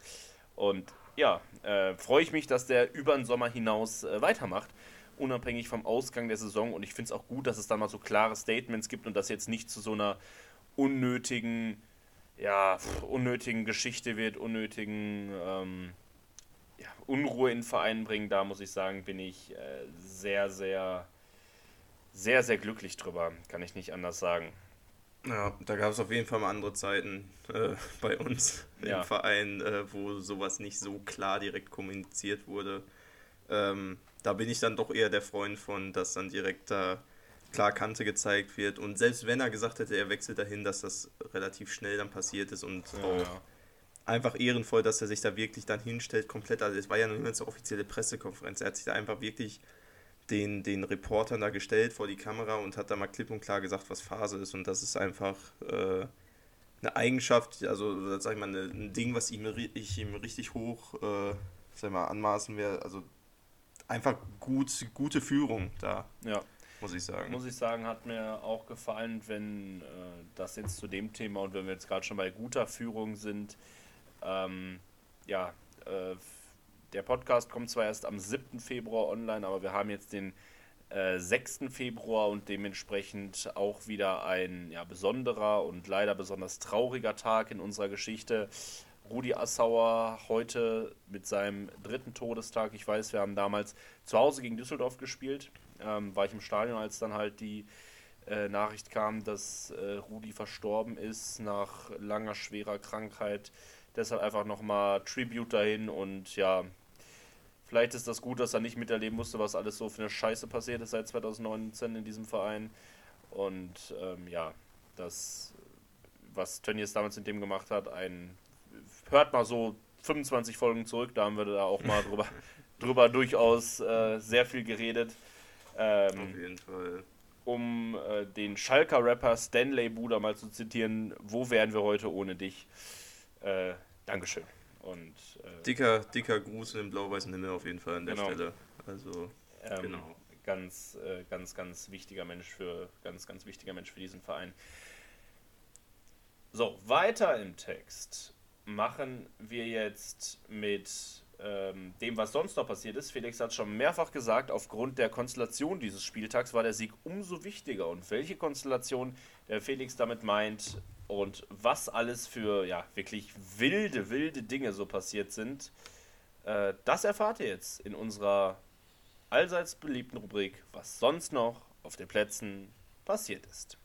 [SPEAKER 2] Und ja, äh, freue ich mich, dass der über den Sommer hinaus äh, weitermacht, unabhängig vom Ausgang der Saison. Und ich finde es auch gut, dass es da mal so klare Statements gibt und das jetzt nicht zu so einer unnötigen, ja, unnötigen Geschichte wird, unnötigen ähm, ja, Unruhe in Vereinen bringen. Da muss ich sagen, bin ich äh, sehr, sehr, sehr, sehr glücklich drüber. Kann ich nicht anders sagen.
[SPEAKER 1] Ja, da gab es auf jeden Fall mal andere Zeiten äh, bei uns ja. im Verein, äh, wo sowas nicht so klar direkt kommuniziert wurde. Ähm, da bin ich dann doch eher der Freund von, dass dann direkt da klar Kante gezeigt wird. Und selbst wenn er gesagt hätte, er wechselt dahin, dass das relativ schnell dann passiert ist und ja, auch ja. einfach ehrenvoll, dass er sich da wirklich dann hinstellt, komplett. Also es war ja noch nicht eine offizielle Pressekonferenz. Er hat sich da einfach wirklich den, den Reportern da gestellt vor die Kamera und hat da mal klipp und klar gesagt, was Phase ist. Und das ist einfach äh, eine Eigenschaft, also sag ich mal, ein Ding, was ihm, ich ihm richtig hoch äh, sag ich mal, anmaßen werde. Also einfach gut, gute Führung da.
[SPEAKER 2] Ja.
[SPEAKER 1] muss ich sagen.
[SPEAKER 2] Muss ich sagen, hat mir auch gefallen, wenn äh, das jetzt zu dem Thema und wenn wir jetzt gerade schon bei guter Führung sind. Ähm, ja, äh, der Podcast kommt zwar erst am 7. Februar online, aber wir haben jetzt den äh, 6. Februar und dementsprechend auch wieder ein ja, besonderer und leider besonders trauriger Tag in unserer Geschichte. Rudi Assauer heute mit seinem dritten Todestag. Ich weiß, wir haben damals zu Hause gegen Düsseldorf gespielt. Ähm, war ich im Stadion, als dann halt die äh, Nachricht kam, dass äh, Rudi verstorben ist nach langer, schwerer Krankheit. Deshalb einfach nochmal Tribute dahin und ja, vielleicht ist das gut, dass er nicht miterleben musste, was alles so für eine Scheiße passiert ist seit 2019 in diesem Verein. Und ähm, ja, das, was Tönnies damals mit dem gemacht hat, ein hört mal so 25 Folgen zurück, da haben wir da auch mal drüber, drüber durchaus äh, sehr viel geredet.
[SPEAKER 1] Ähm, Auf jeden Fall.
[SPEAKER 2] Um äh, den Schalker Rapper Stanley Buda mal zu zitieren, wo wären wir heute ohne dich? Äh, Dankeschön. Und,
[SPEAKER 1] äh, dicker, dicker Gruß in den blau-weißen Himmel auf jeden Fall an der genau. Stelle. Also,
[SPEAKER 2] ähm, genau. Ganz, äh, ganz, ganz wichtiger Mensch für, ganz, ganz wichtiger Mensch für diesen Verein. So, weiter im Text machen wir jetzt mit ähm, dem, was sonst noch passiert ist. Felix hat schon mehrfach gesagt, aufgrund der Konstellation dieses Spieltags war der Sieg umso wichtiger. Und welche Konstellation der Felix damit meint und was alles für ja wirklich wilde, wilde Dinge so passiert sind, äh, das erfahrt ihr jetzt in unserer allseits beliebten Rubrik, was sonst noch auf den Plätzen passiert ist.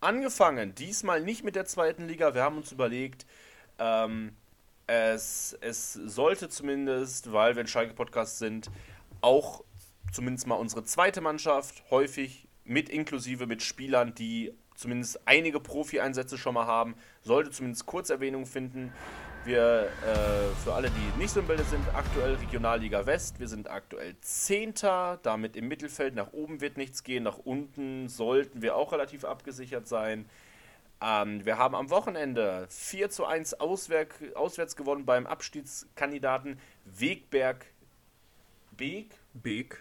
[SPEAKER 2] angefangen, diesmal nicht mit der zweiten Liga. Wir haben uns überlegt, ähm, es, es sollte zumindest, weil wir ein Schalke-Podcast sind, auch zumindest mal unsere zweite Mannschaft häufig mit inklusive mit Spielern, die zumindest einige Profi-Einsätze schon mal haben, sollte zumindest Kurzerwähnung finden. Wir, äh, für alle, die nicht so im Bilde sind, aktuell Regionalliga West. Wir sind aktuell Zehnter, damit im Mittelfeld. Nach oben wird nichts gehen, nach unten sollten wir auch relativ abgesichert sein. Ähm, wir haben am Wochenende 4 zu 1 Auswerk, auswärts gewonnen beim Abstiegskandidaten Wegberg Beek.
[SPEAKER 1] Beek,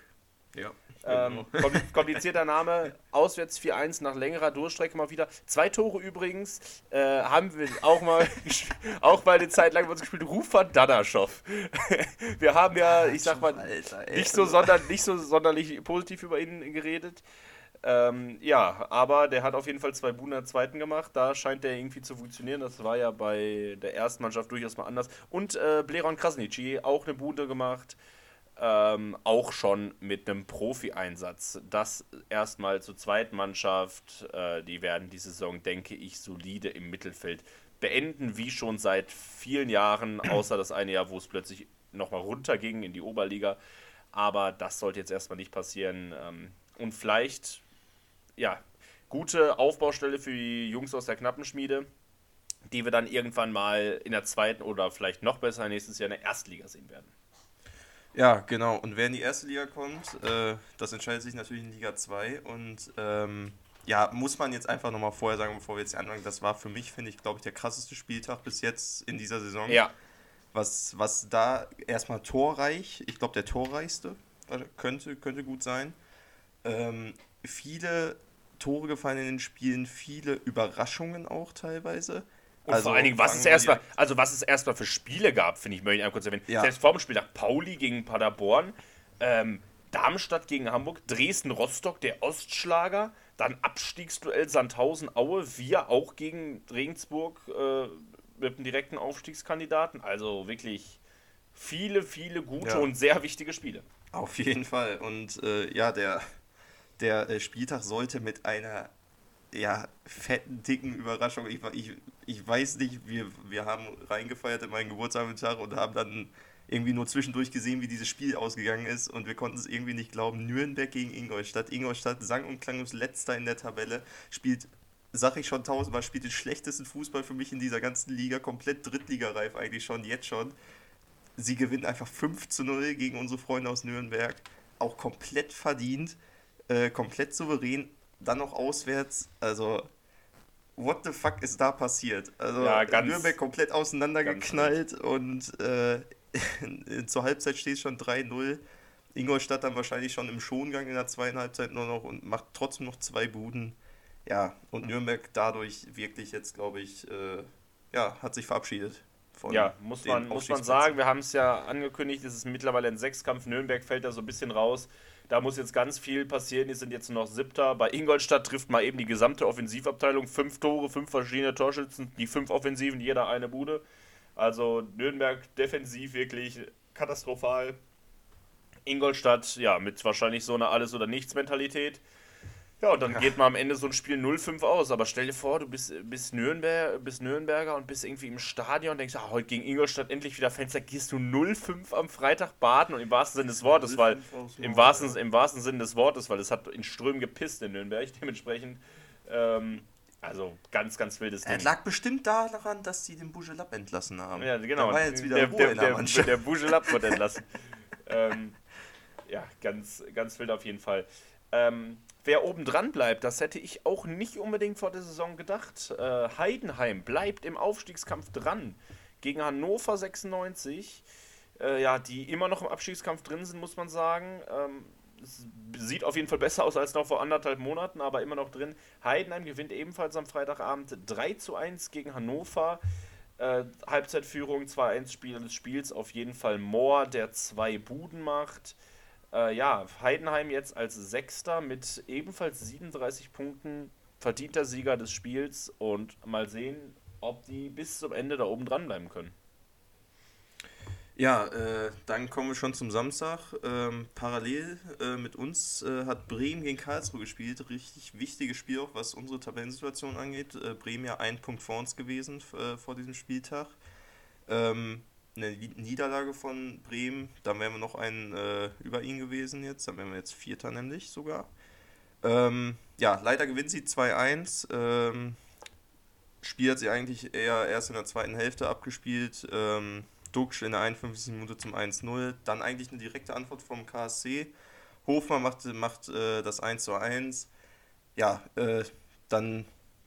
[SPEAKER 1] ja.
[SPEAKER 2] Ähm, genau. komplizierter Name, auswärts 4-1 nach längerer Durchstrecke mal wieder. Zwei Tore übrigens äh, haben wir auch mal, auch mal eine Zeit lang bei uns gespielt. Rufat Dadaschow. wir haben ja, ich sag mal, nicht so, sonder, nicht so sonderlich positiv über ihn geredet. Ähm, ja, aber der hat auf jeden Fall zwei Buhnen der zweiten gemacht. Da scheint der irgendwie zu funktionieren. Das war ja bei der ersten Mannschaft durchaus mal anders. Und äh, Bleron Krasnici auch eine Bude gemacht ähm, auch schon mit einem Profi-Einsatz. Das erstmal zur zweiten Mannschaft. Äh, die werden die Saison, denke ich, solide im Mittelfeld beenden, wie schon seit vielen Jahren, außer das eine Jahr, wo es plötzlich nochmal runterging in die Oberliga. Aber das sollte jetzt erstmal nicht passieren. Ähm, und vielleicht, ja, gute Aufbaustelle für die Jungs aus der Knappenschmiede, die wir dann irgendwann mal in der zweiten oder vielleicht noch besser nächstes Jahr in der Erstliga sehen werden.
[SPEAKER 1] Ja, genau. Und wer in die erste Liga kommt, äh, das entscheidet sich natürlich in Liga 2. Und ähm, ja, muss man jetzt einfach nochmal vorher sagen, bevor wir jetzt anfangen, das war für mich, finde ich, glaube ich, der krasseste Spieltag bis jetzt in dieser Saison.
[SPEAKER 2] Ja.
[SPEAKER 1] Was, was da erstmal torreich, ich glaube, der torreichste könnte, könnte gut sein. Ähm, viele Tore gefallen in den Spielen, viele Überraschungen auch teilweise.
[SPEAKER 2] Und also, vor allen Dingen, was es erstmal, also was es erstmal für Spiele gab, finde ich, möchte ich einmal kurz erwähnen. Ja. Selbst vor dem Spiel nach Pauli gegen Paderborn, ähm, Darmstadt gegen Hamburg, Dresden-Rostock, der Ostschlager, dann Abstiegsduell Sandhausen-Aue, wir auch gegen Regensburg äh, mit einem direkten Aufstiegskandidaten. Also wirklich viele, viele gute ja. und sehr wichtige Spiele.
[SPEAKER 1] Auf jeden Fall. Und äh, ja, der, der äh, Spieltag sollte mit einer ja, fetten, dicken Überraschung. Ich, ich, ich weiß nicht, wir, wir haben reingefeiert in meinen Geburtstag und haben dann irgendwie nur zwischendurch gesehen, wie dieses Spiel ausgegangen ist und wir konnten es irgendwie nicht glauben. Nürnberg gegen Ingolstadt. Ingolstadt sang und klanglos letzter in der Tabelle, spielt, sag ich schon tausendmal, spielt den schlechtesten Fußball für mich in dieser ganzen Liga, komplett Drittligareif eigentlich schon, jetzt schon. Sie gewinnt einfach 5 zu 0 gegen unsere Freunde aus Nürnberg. Auch komplett verdient, äh, komplett souverän dann noch auswärts. Also, what the fuck ist da passiert? Also, ja, ganz, Nürnberg komplett auseinandergeknallt und äh, zur Halbzeit steht es schon 3-0. Ingolstadt dann wahrscheinlich schon im Schongang in der zweiten Halbzeit nur noch und macht trotzdem noch zwei Buden. Ja, und Nürnberg dadurch wirklich jetzt, glaube ich, äh, ja, hat sich verabschiedet.
[SPEAKER 2] ja, muss man, muss man sagen, wir haben es ja angekündigt, es ist mittlerweile ein Sechskampf. Nürnberg fällt da so ein bisschen raus. Da muss jetzt ganz viel passieren. Die sind jetzt noch siebter. Bei Ingolstadt trifft mal eben die gesamte Offensivabteilung. Fünf Tore, fünf verschiedene Torschützen, die fünf Offensiven, jeder eine Bude. Also Nürnberg defensiv wirklich katastrophal. Ingolstadt, ja, mit wahrscheinlich so einer Alles- oder Nichts-Mentalität. Ja, und dann ja. geht man am Ende so ein Spiel 0-5 aus. Aber stell dir vor, du bist, bist, Nürnberg, bist Nürnberger und bist irgendwie im Stadion und denkst, ah, heute gegen Ingolstadt endlich wieder Fans, da gehst du 0-5 am Freitag baden und im wahrsten Sinne des Wortes, weil im wahrsten, im wahrsten Sinne des Wortes, weil es hat in Strömen gepisst in Nürnberg, dementsprechend. Ähm, also ganz, ganz wildes
[SPEAKER 1] Ding. Es lag bestimmt daran, dass sie den Bujelab entlassen haben.
[SPEAKER 2] Ja, genau.
[SPEAKER 1] Da war jetzt wieder
[SPEAKER 2] der, Ruhe der, der, der Bujelab wird entlassen. ähm, ja, ganz, ganz wild auf jeden Fall. Ähm, wer oben dran bleibt, das hätte ich auch nicht unbedingt vor der Saison gedacht. Äh, Heidenheim bleibt im Aufstiegskampf dran gegen Hannover 96. Äh, ja, die immer noch im Abstiegskampf drin sind, muss man sagen. Ähm, sieht auf jeden Fall besser aus als noch vor anderthalb Monaten, aber immer noch drin. Heidenheim gewinnt ebenfalls am Freitagabend 3 zu 1 gegen Hannover. Äh, Halbzeitführung 2-1 Spieler des Spiels auf jeden Fall Mohr, der zwei Buden macht. Äh, ja, Heidenheim jetzt als Sechster mit ebenfalls 37 Punkten verdienter Sieger des Spiels und mal sehen, ob die bis zum Ende da oben dranbleiben können.
[SPEAKER 1] Ja, äh, dann kommen wir schon zum Samstag. Ähm, parallel äh, mit uns äh, hat Bremen gegen Karlsruhe gespielt. Richtig wichtiges Spiel auch, was unsere Tabellensituation angeht. Äh, Bremen ja ein Punkt vor uns gewesen äh, vor diesem Spieltag. Ähm, eine Niederlage von Bremen, dann wären wir noch einen äh, über ihn gewesen jetzt. Dann wären wir jetzt Vierter nämlich sogar. Ähm, ja, leider gewinnt sie 2-1. Ähm, Spiel hat sie eigentlich eher erst in der zweiten Hälfte abgespielt. Ähm, Duxch in der 51. Minute zum 1-0. Dann eigentlich eine direkte Antwort vom KSC. Hofmann macht, macht äh, das 1 1. Ja, äh, dann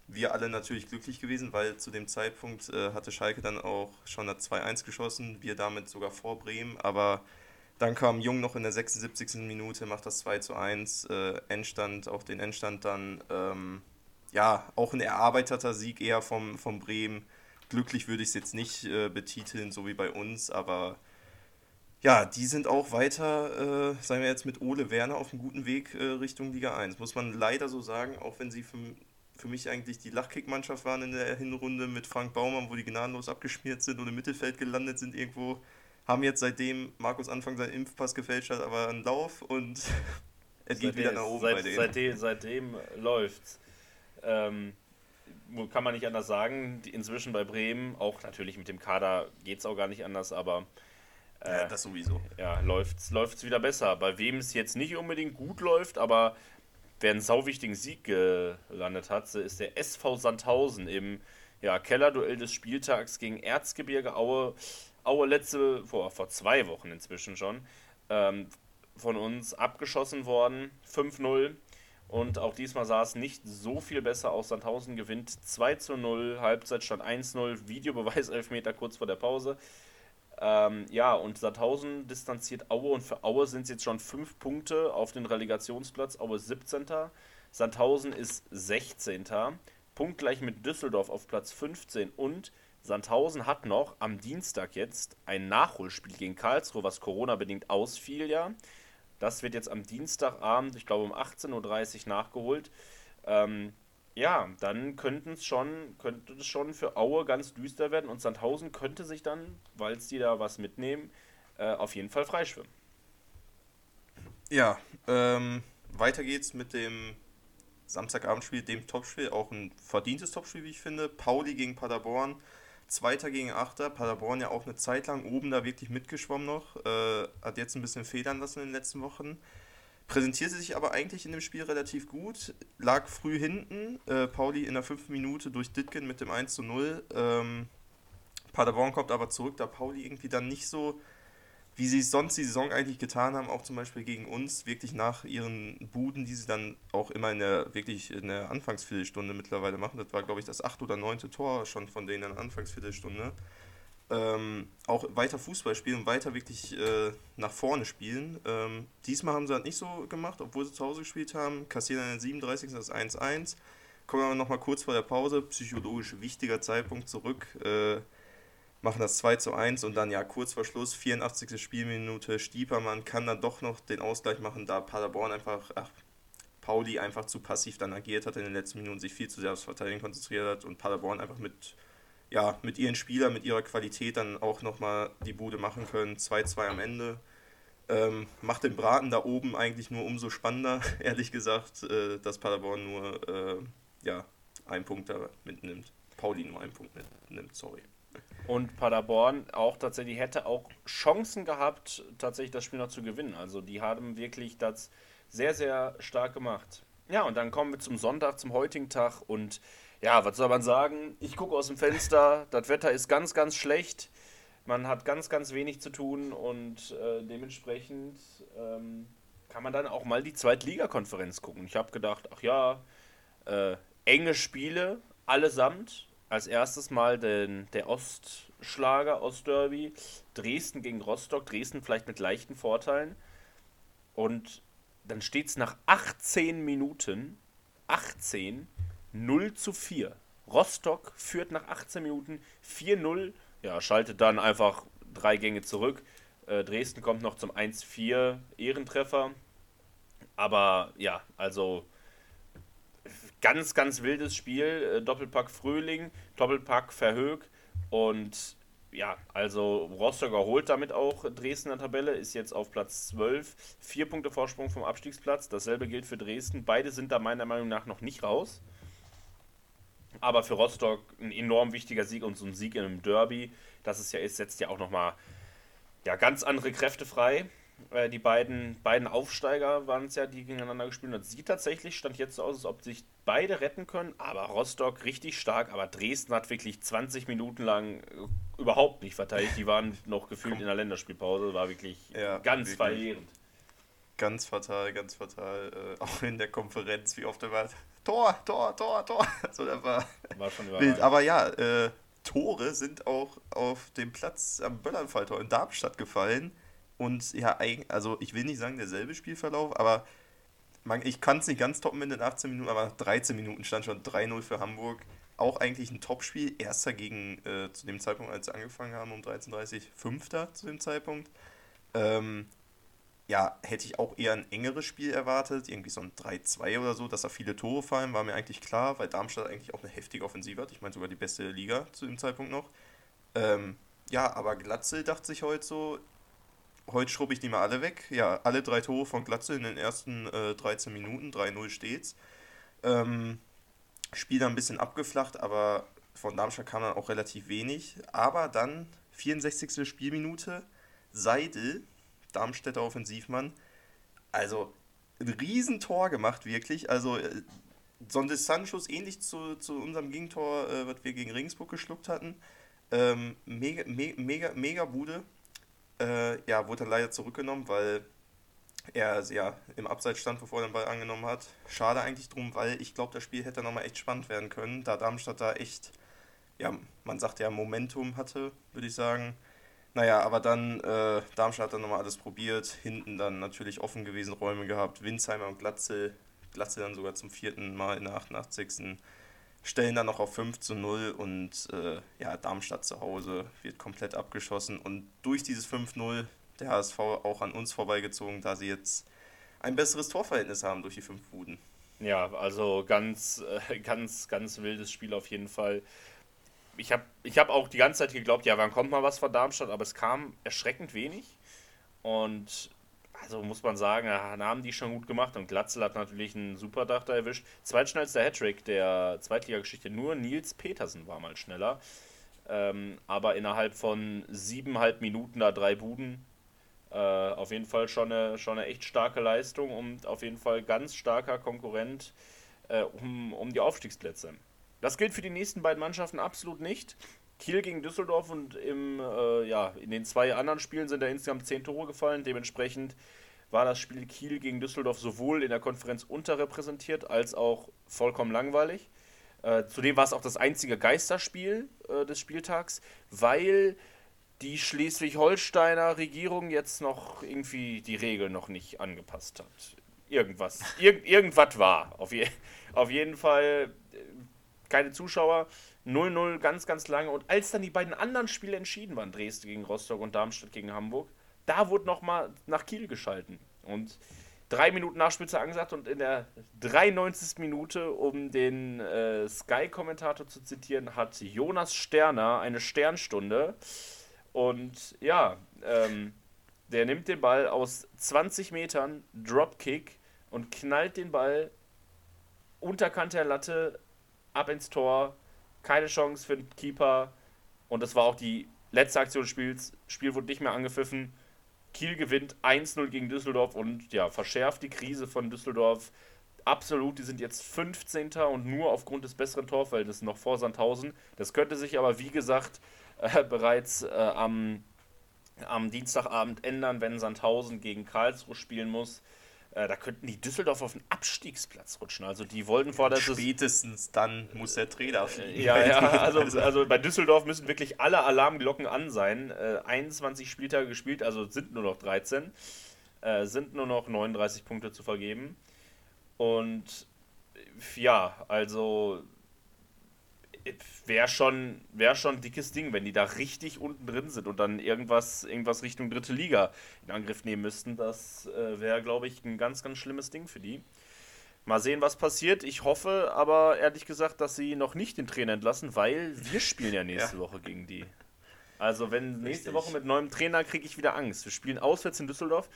[SPEAKER 1] wir alle natürlich glücklich gewesen, weil zu dem Zeitpunkt äh, hatte Schalke dann auch schon das 2-1 geschossen, wir damit sogar vor Bremen, aber dann kam Jung noch in der 76. Minute, macht das 2 1, äh, Endstand, auch den Endstand dann, ähm, ja, auch ein erarbeiteter Sieg eher vom, vom Bremen glücklich würde ich es jetzt nicht äh, betiteln, so wie bei uns, aber ja, die sind auch weiter, äh, sagen wir jetzt mit Ole Werner auf einem guten Weg äh, Richtung Liga 1. Muss man leider so sagen, auch wenn sie für, für mich eigentlich die Lachkick-Mannschaft waren in der Hinrunde mit Frank Baumann, wo die gnadenlos abgeschmiert sind und im Mittelfeld gelandet sind irgendwo, haben jetzt seitdem Markus Anfang seinen Impfpass gefälscht hat, aber einen Lauf und es geht wieder nach oben
[SPEAKER 2] seit, bei denen. Seitdem, seitdem läuft's. Ähm, kann man nicht anders sagen. Inzwischen bei Bremen, auch natürlich mit dem Kader geht es auch gar nicht anders, aber
[SPEAKER 1] äh, ja, das sowieso.
[SPEAKER 2] Ja, läuft es wieder besser. Bei wem es jetzt nicht unbedingt gut läuft, aber wer einen sauwichtigen Sieg gelandet hat, ist der SV Sandhausen im ja, Kellerduell des Spieltags gegen Erzgebirge Aue. Aue letzte, vor, vor zwei Wochen inzwischen schon, ähm, von uns abgeschossen worden. 5-0. Und auch diesmal sah es nicht so viel besser aus. Sandhausen gewinnt 2 zu 0, Halbzeitstand 1-0, Videobeweis Elfmeter kurz vor der Pause. Ähm, ja, und Sandhausen distanziert Aue und für Aue sind es jetzt schon 5 Punkte auf den Relegationsplatz. Aue 17. Sandhausen ist 16. Punktgleich mit Düsseldorf auf Platz 15 und Sandhausen hat noch am Dienstag jetzt ein Nachholspiel gegen Karlsruhe, was Corona-bedingt ausfiel, ja. Das wird jetzt am Dienstagabend, ich glaube um 18.30 Uhr nachgeholt. Ähm, ja, dann könnten es schon, könnte es schon für Aue ganz düster werden und Sandhausen könnte sich dann, weil die da was mitnehmen, äh, auf jeden Fall freischwimmen.
[SPEAKER 1] Ja, ähm, weiter geht's mit dem Samstagabendspiel, dem Topspiel, auch ein verdientes Topspiel, wie ich finde. Pauli gegen Paderborn. Zweiter gegen Achter. Paderborn ja auch eine Zeit lang oben da wirklich mitgeschwommen noch. Äh, hat jetzt ein bisschen federn lassen in den letzten Wochen. Präsentierte sich aber eigentlich in dem Spiel relativ gut. Lag früh hinten. Äh, Pauli in der fünften Minute durch Ditgen mit dem 1 zu 0. Ähm, Paderborn kommt aber zurück, da Pauli irgendwie dann nicht so wie sie es sonst die Saison eigentlich getan haben, auch zum Beispiel gegen uns, wirklich nach ihren Buden, die sie dann auch immer in der wirklich in der Anfangsviertelstunde mittlerweile machen. Das war, glaube ich, das achte oder neunte Tor schon von denen in der Anfangsviertelstunde. Ähm, auch weiter Fußball spielen weiter wirklich äh, nach vorne spielen. Ähm, diesmal haben sie das nicht so gemacht, obwohl sie zu Hause gespielt haben. Kassieren dann den 37. das 1-1. Kommen aber nochmal kurz vor der Pause, psychologisch wichtiger Zeitpunkt zurück. Äh, machen das 2 zu 1 und dann ja kurz vor Schluss, 84. Spielminute, Stiepermann kann dann doch noch den Ausgleich machen, da Paderborn einfach, ach, Pauli einfach zu passiv dann agiert hat in den letzten Minuten, sich viel zu sehr aufs Verteidigen konzentriert hat und Paderborn einfach mit, ja, mit ihren Spielern, mit ihrer Qualität dann auch nochmal die Bude machen können. 2-2 am Ende. Ähm, macht den Braten da oben eigentlich nur umso spannender, ehrlich gesagt, äh, dass Paderborn nur äh, ja, einen Punkt da mitnimmt. Pauli nur einen Punkt mitnimmt, sorry.
[SPEAKER 2] Und Paderborn auch tatsächlich hätte auch Chancen gehabt, tatsächlich das Spiel noch zu gewinnen. Also die haben wirklich das sehr, sehr stark gemacht. Ja, und dann kommen wir zum Sonntag, zum heutigen Tag. Und ja, was soll man sagen? Ich gucke aus dem Fenster, das Wetter ist ganz, ganz schlecht. Man hat ganz, ganz wenig zu tun und äh, dementsprechend ähm, kann man dann auch mal die Zweitligakonferenz gucken. Ich habe gedacht, ach ja, äh, enge Spiele allesamt als erstes mal den, der Ostschlager, Ostderby. Dresden gegen Rostock. Dresden vielleicht mit leichten Vorteilen. Und dann steht es nach 18 Minuten, 18, 0 zu 4. Rostock führt nach 18 Minuten 4-0. Ja, schaltet dann einfach drei Gänge zurück. Äh, Dresden kommt noch zum 1-4 Ehrentreffer. Aber ja, also ganz, ganz wildes Spiel. Äh, Doppelpack Fröhling, Doppelpack Verhög und ja, also Rostock erholt damit auch Dresden in der Tabelle, ist jetzt auf Platz 12, vier Punkte Vorsprung vom Abstiegsplatz. Dasselbe gilt für Dresden. Beide sind da meiner Meinung nach noch nicht raus. Aber für Rostock ein enorm wichtiger Sieg und so ein Sieg im Derby, das es ja ist, setzt ja auch nochmal ja, ganz andere Kräfte frei. Äh, die beiden, beiden Aufsteiger waren es ja, die gegeneinander gespielt haben. Das sieht tatsächlich, stand jetzt so aus, als ob sich beide retten können, aber Rostock richtig stark, aber Dresden hat wirklich 20 Minuten lang äh, überhaupt nicht verteidigt. Die waren noch gefühlt in der Länderspielpause, war wirklich ja, ganz wirklich. verheerend.
[SPEAKER 1] Ganz fatal, ganz fatal. Äh, auch in der Konferenz, wie oft er war. Tor, Tor, Tor, Tor. Also, das war, war schon wild. Aber ja, äh, Tore sind auch auf dem Platz am Böllernfalltor in Darmstadt gefallen. Und ja, also ich will nicht sagen derselbe Spielverlauf, aber man, ich kann es nicht ganz toppen in den 18 Minuten, aber nach 13 Minuten stand schon 3-0 für Hamburg. Auch eigentlich ein Topspiel. Erster gegen, äh, zu dem Zeitpunkt, als sie angefangen haben, um 13.30 Uhr, Fünfter zu dem Zeitpunkt. Ähm, ja, hätte ich auch eher ein engeres Spiel erwartet, irgendwie so ein 3-2 oder so, dass da viele Tore fallen, war mir eigentlich klar, weil Darmstadt eigentlich auch eine heftige Offensive hat. Ich meine sogar die beste Liga zu dem Zeitpunkt noch. Ähm, ja, aber Glatzel dachte sich heute so, heute schrubbe ich die mal alle weg. Ja, alle drei Tore von Glatze in den ersten äh, 13 Minuten, 3-0 steht's. Ähm, Spiel dann ein bisschen abgeflacht, aber von Darmstadt kam dann auch relativ wenig. Aber dann, 64. Spielminute, Seidel, Darmstädter Offensivmann, also ein Riesentor gemacht, wirklich. Also äh, so ein Distanzschuss ähnlich zu, zu unserem Gegentor, äh, was wir gegen Regensburg geschluckt hatten. Ähm, mega, me, mega, mega Bude. Äh, ja, wurde dann leider zurückgenommen, weil er ja im Abseits stand, bevor er den Ball angenommen hat. Schade eigentlich drum, weil ich glaube, das Spiel hätte nochmal echt spannend werden können, da Darmstadt da echt, ja, man sagt ja Momentum hatte, würde ich sagen. Naja, aber dann, äh, Darmstadt hat dann nochmal alles probiert, hinten dann natürlich offen gewesen, Räume gehabt, Winsheimer und Glatzel, Glatzel dann sogar zum vierten Mal in der 88 stellen dann noch auf 5 zu 0 und äh, ja, Darmstadt zu Hause wird komplett abgeschossen und durch dieses 5-0 der HSV auch an uns vorbeigezogen, da sie jetzt ein besseres Torverhältnis haben durch die fünf Buden.
[SPEAKER 2] Ja, also ganz, äh, ganz, ganz wildes Spiel auf jeden Fall. Ich habe ich hab auch die ganze Zeit geglaubt, ja, wann kommt mal was von Darmstadt, aber es kam erschreckend wenig. Und also muss man sagen, haben die schon gut gemacht und Glatzel hat natürlich einen super Dach da erwischt. Zweitschnellster Hattrick der Zweitligageschichte, nur Nils Petersen war mal schneller. Ähm, aber innerhalb von siebeneinhalb Minuten da drei Buden. Äh, auf jeden Fall schon eine, schon eine echt starke Leistung und auf jeden Fall ganz starker Konkurrent äh, um, um die Aufstiegsplätze. Das gilt für die nächsten beiden Mannschaften absolut nicht. Kiel gegen Düsseldorf und im, äh, ja, in den zwei anderen Spielen sind da insgesamt zehn Tore gefallen. Dementsprechend war das Spiel Kiel gegen Düsseldorf sowohl in der Konferenz unterrepräsentiert als auch vollkommen langweilig. Äh, zudem war es auch das einzige Geisterspiel äh, des Spieltags, weil die Schleswig-Holsteiner Regierung jetzt noch irgendwie die Regeln noch nicht angepasst hat. Irgendwas. Irg irgendwas war. Auf, je auf jeden Fall keine Zuschauer. 0-0 ganz, ganz lange. Und als dann die beiden anderen Spiele entschieden waren, Dresden gegen Rostock und Darmstadt gegen Hamburg, da wurde nochmal nach Kiel geschalten. Und drei Minuten Nachspitze angesagt und in der 93. Minute, um den äh, Sky-Kommentator zu zitieren, hat Jonas Sterner eine Sternstunde. Und ja, ähm, der nimmt den Ball aus 20 Metern, Dropkick und knallt den Ball unterkante der Latte ab ins Tor. Keine Chance für den Keeper. Und das war auch die letzte Aktion des Spiels. Spiel wurde nicht mehr angepfiffen. Kiel gewinnt 1-0 gegen Düsseldorf und ja, verschärft die Krise von Düsseldorf absolut. Die sind jetzt 15. und nur aufgrund des besseren Torfeldes noch vor Sandhausen. Das könnte sich aber, wie gesagt, äh, bereits äh, am, am Dienstagabend ändern, wenn Sandhausen gegen Karlsruhe spielen muss. Äh, da könnten die Düsseldorf auf den Abstiegsplatz rutschen. Also die wollten vor der
[SPEAKER 1] Spätestens dann muss der Trainer
[SPEAKER 2] fliegen. Ja, ja, also, also bei Düsseldorf müssen wirklich alle Alarmglocken an sein. Äh, 21 Spieltage gespielt, also sind nur noch 13. Äh, sind nur noch 39 Punkte zu vergeben. Und ja, also wäre schon, wär schon ein dickes Ding, wenn die da richtig unten drin sind und dann irgendwas, irgendwas Richtung dritte Liga in Angriff nehmen müssten. Das äh, wäre, glaube ich, ein ganz, ganz schlimmes Ding für die. Mal sehen, was passiert. Ich hoffe aber ehrlich gesagt, dass sie noch nicht den Trainer entlassen, weil wir spielen ja nächste ja. Woche gegen die. Also wenn nächste Richtig. Woche mit neuem Trainer kriege ich wieder Angst. Wir spielen auswärts in Düsseldorf.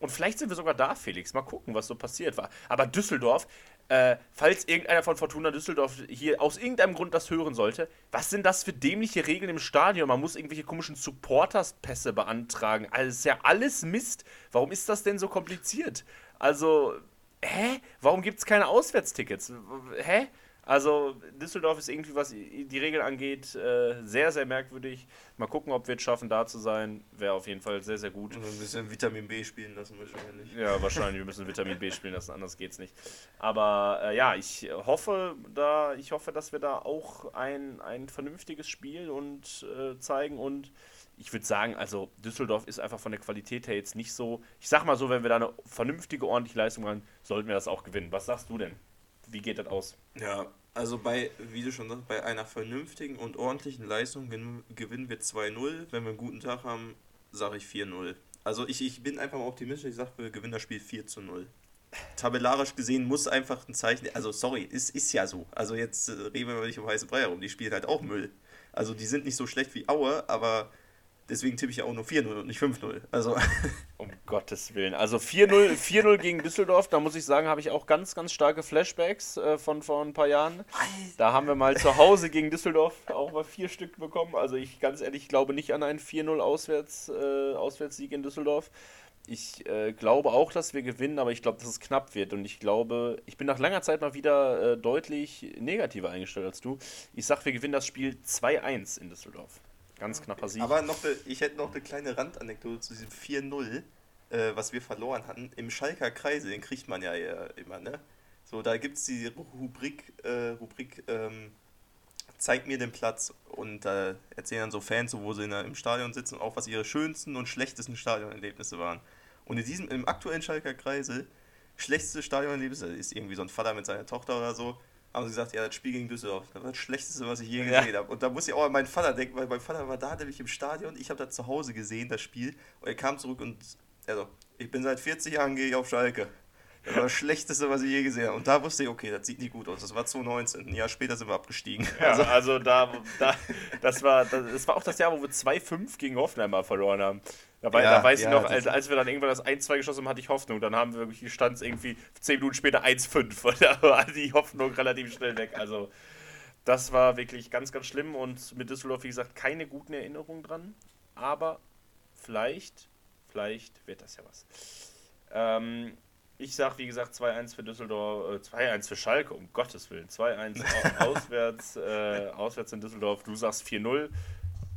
[SPEAKER 2] Und vielleicht sind wir sogar da, Felix. Mal gucken, was so passiert war. Aber Düsseldorf, äh, falls irgendeiner von Fortuna Düsseldorf hier aus irgendeinem Grund das hören sollte, was sind das für dämliche Regeln im Stadion? Man muss irgendwelche komischen Supporters-Pässe beantragen. Also ist ja alles Mist. Warum ist das denn so kompliziert? Also, hä? Warum gibt es keine Auswärtstickets? Hä? Also Düsseldorf ist irgendwie, was die Regeln angeht, äh, sehr, sehr merkwürdig. Mal gucken, ob wir es schaffen, da zu sein. Wäre auf jeden Fall sehr, sehr gut.
[SPEAKER 1] Und ein bisschen Vitamin B spielen lassen wahrscheinlich.
[SPEAKER 2] Ja, wahrscheinlich. Wir müssen Vitamin B spielen lassen, anders geht's nicht. Aber äh, ja, ich hoffe, da, ich hoffe, dass wir da auch ein, ein vernünftiges Spiel und äh, zeigen und ich würde sagen, also Düsseldorf ist einfach von der Qualität her jetzt nicht so. Ich sag mal so, wenn wir da eine vernünftige, ordentliche Leistung haben, sollten wir das auch gewinnen. Was sagst du denn? Wie geht das aus?
[SPEAKER 1] Ja, also bei, wie du schon sagst, bei einer vernünftigen und ordentlichen Leistung gewinnen wir 2-0. Wenn wir einen guten Tag haben, sage ich 4-0. Also ich, ich bin einfach mal optimistisch, ich sage, wir gewinnen das Spiel 4 0. Tabellarisch gesehen muss einfach ein Zeichen, also sorry, ist, ist ja so. Also jetzt äh, reden wir nicht um heiße Brei herum, die spielen halt auch Müll. Also die sind nicht so schlecht wie Aue, aber Deswegen tippe ich ja auch nur 4-0 und nicht 5-0. Also.
[SPEAKER 2] Um Gottes Willen. Also 4-0 gegen Düsseldorf, da muss ich sagen, habe ich auch ganz, ganz starke Flashbacks äh, von vor ein paar Jahren. Da haben wir mal zu Hause gegen Düsseldorf auch mal vier Stück bekommen. Also ich ganz ehrlich glaube nicht an einen 4-0 Auswärts, äh, Auswärtssieg in Düsseldorf. Ich äh, glaube auch, dass wir gewinnen, aber ich glaube, dass es knapp wird. Und ich glaube, ich bin nach langer Zeit mal wieder äh, deutlich negativer eingestellt als du. Ich sage, wir gewinnen das Spiel 2-1 in Düsseldorf. Ganz knapper Sieg.
[SPEAKER 1] Aber noch ich hätte noch eine kleine Randanekdote zu diesem 4-0, äh, was wir verloren hatten. Im Schalker Kreise, den kriegt man ja immer, ne? So, da gibt es die Rubrik, äh, Rubrik ähm, Zeig mir den Platz und da äh, erzählen dann so Fans, so, wo sie in, im Stadion sitzen, auch was ihre schönsten und schlechtesten Stadionerlebnisse waren. Und in diesem, im aktuellen Schalker Kreise, schlechteste Stadionerlebnis, ist irgendwie so ein Vater mit seiner Tochter oder so, haben sie gesagt, ja, das Spiel gegen Düsseldorf, das war das Schlechteste, was ich je gesehen ja. habe. Und da muss ich auch an meinen Vater denken, weil mein Vater war da nämlich im Stadion, ich habe das zu Hause gesehen, das Spiel, und er kam zurück und, also, ich bin seit 40 Jahren, gehe ich auf Schalke. Das war das Schlechteste, was ich je gesehen habe. Und da wusste ich, okay, das sieht nicht gut aus. Das war 2019. Ein Jahr später sind wir abgestiegen.
[SPEAKER 2] Ja, also, also da, da, das war, das, das war auch das Jahr, wo wir 2-5 gegen Hoffenheim mal verloren haben. Da, war, ja, da weiß ja, ich noch, als, als wir dann irgendwann das 1-2 geschossen haben, hatte ich Hoffnung. Dann haben wir wirklich, stand es irgendwie 10 Minuten später 1-5. Und da war die Hoffnung relativ schnell weg. Also, das war wirklich ganz, ganz schlimm. Und mit Düsseldorf, wie gesagt, keine guten Erinnerungen dran. Aber vielleicht, vielleicht wird das ja was. Ähm, ich sag, wie gesagt, 2-1 für Düsseldorf, äh, 2-1 für Schalke, um Gottes Willen. 2-1 auswärts, äh, auswärts in Düsseldorf. Du sagst 4-0.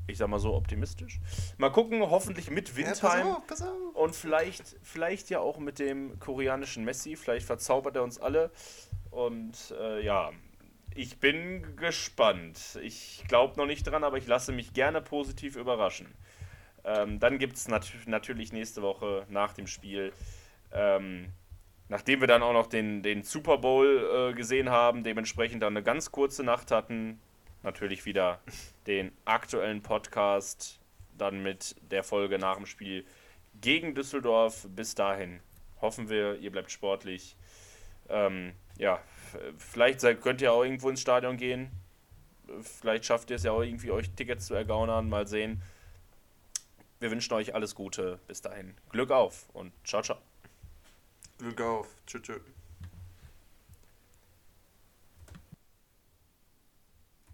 [SPEAKER 2] Ich sag mal so optimistisch. Mal gucken, hoffentlich mit Windheim. Ja, pass auf, pass auf. Und vielleicht, vielleicht ja auch mit dem koreanischen Messi. Vielleicht verzaubert er uns alle. Und äh, ja, ich bin gespannt. Ich glaube noch nicht dran, aber ich lasse mich gerne positiv überraschen. Ähm, dann gibt es nat natürlich nächste Woche nach dem Spiel, ähm, nachdem wir dann auch noch den, den Super Bowl äh, gesehen haben, dementsprechend dann eine ganz kurze Nacht hatten, natürlich wieder den aktuellen Podcast, dann mit der Folge nach dem Spiel gegen Düsseldorf. Bis dahin hoffen wir, ihr bleibt sportlich. Ähm, ja, vielleicht könnt ihr auch irgendwo ins Stadion gehen. Vielleicht schafft ihr es ja auch irgendwie, euch Tickets zu ergaunern. Mal sehen. Wir wünschen euch alles Gute. Bis dahin. Glück auf und ciao, ciao.
[SPEAKER 1] Glück auf. Tschüss. tschüss.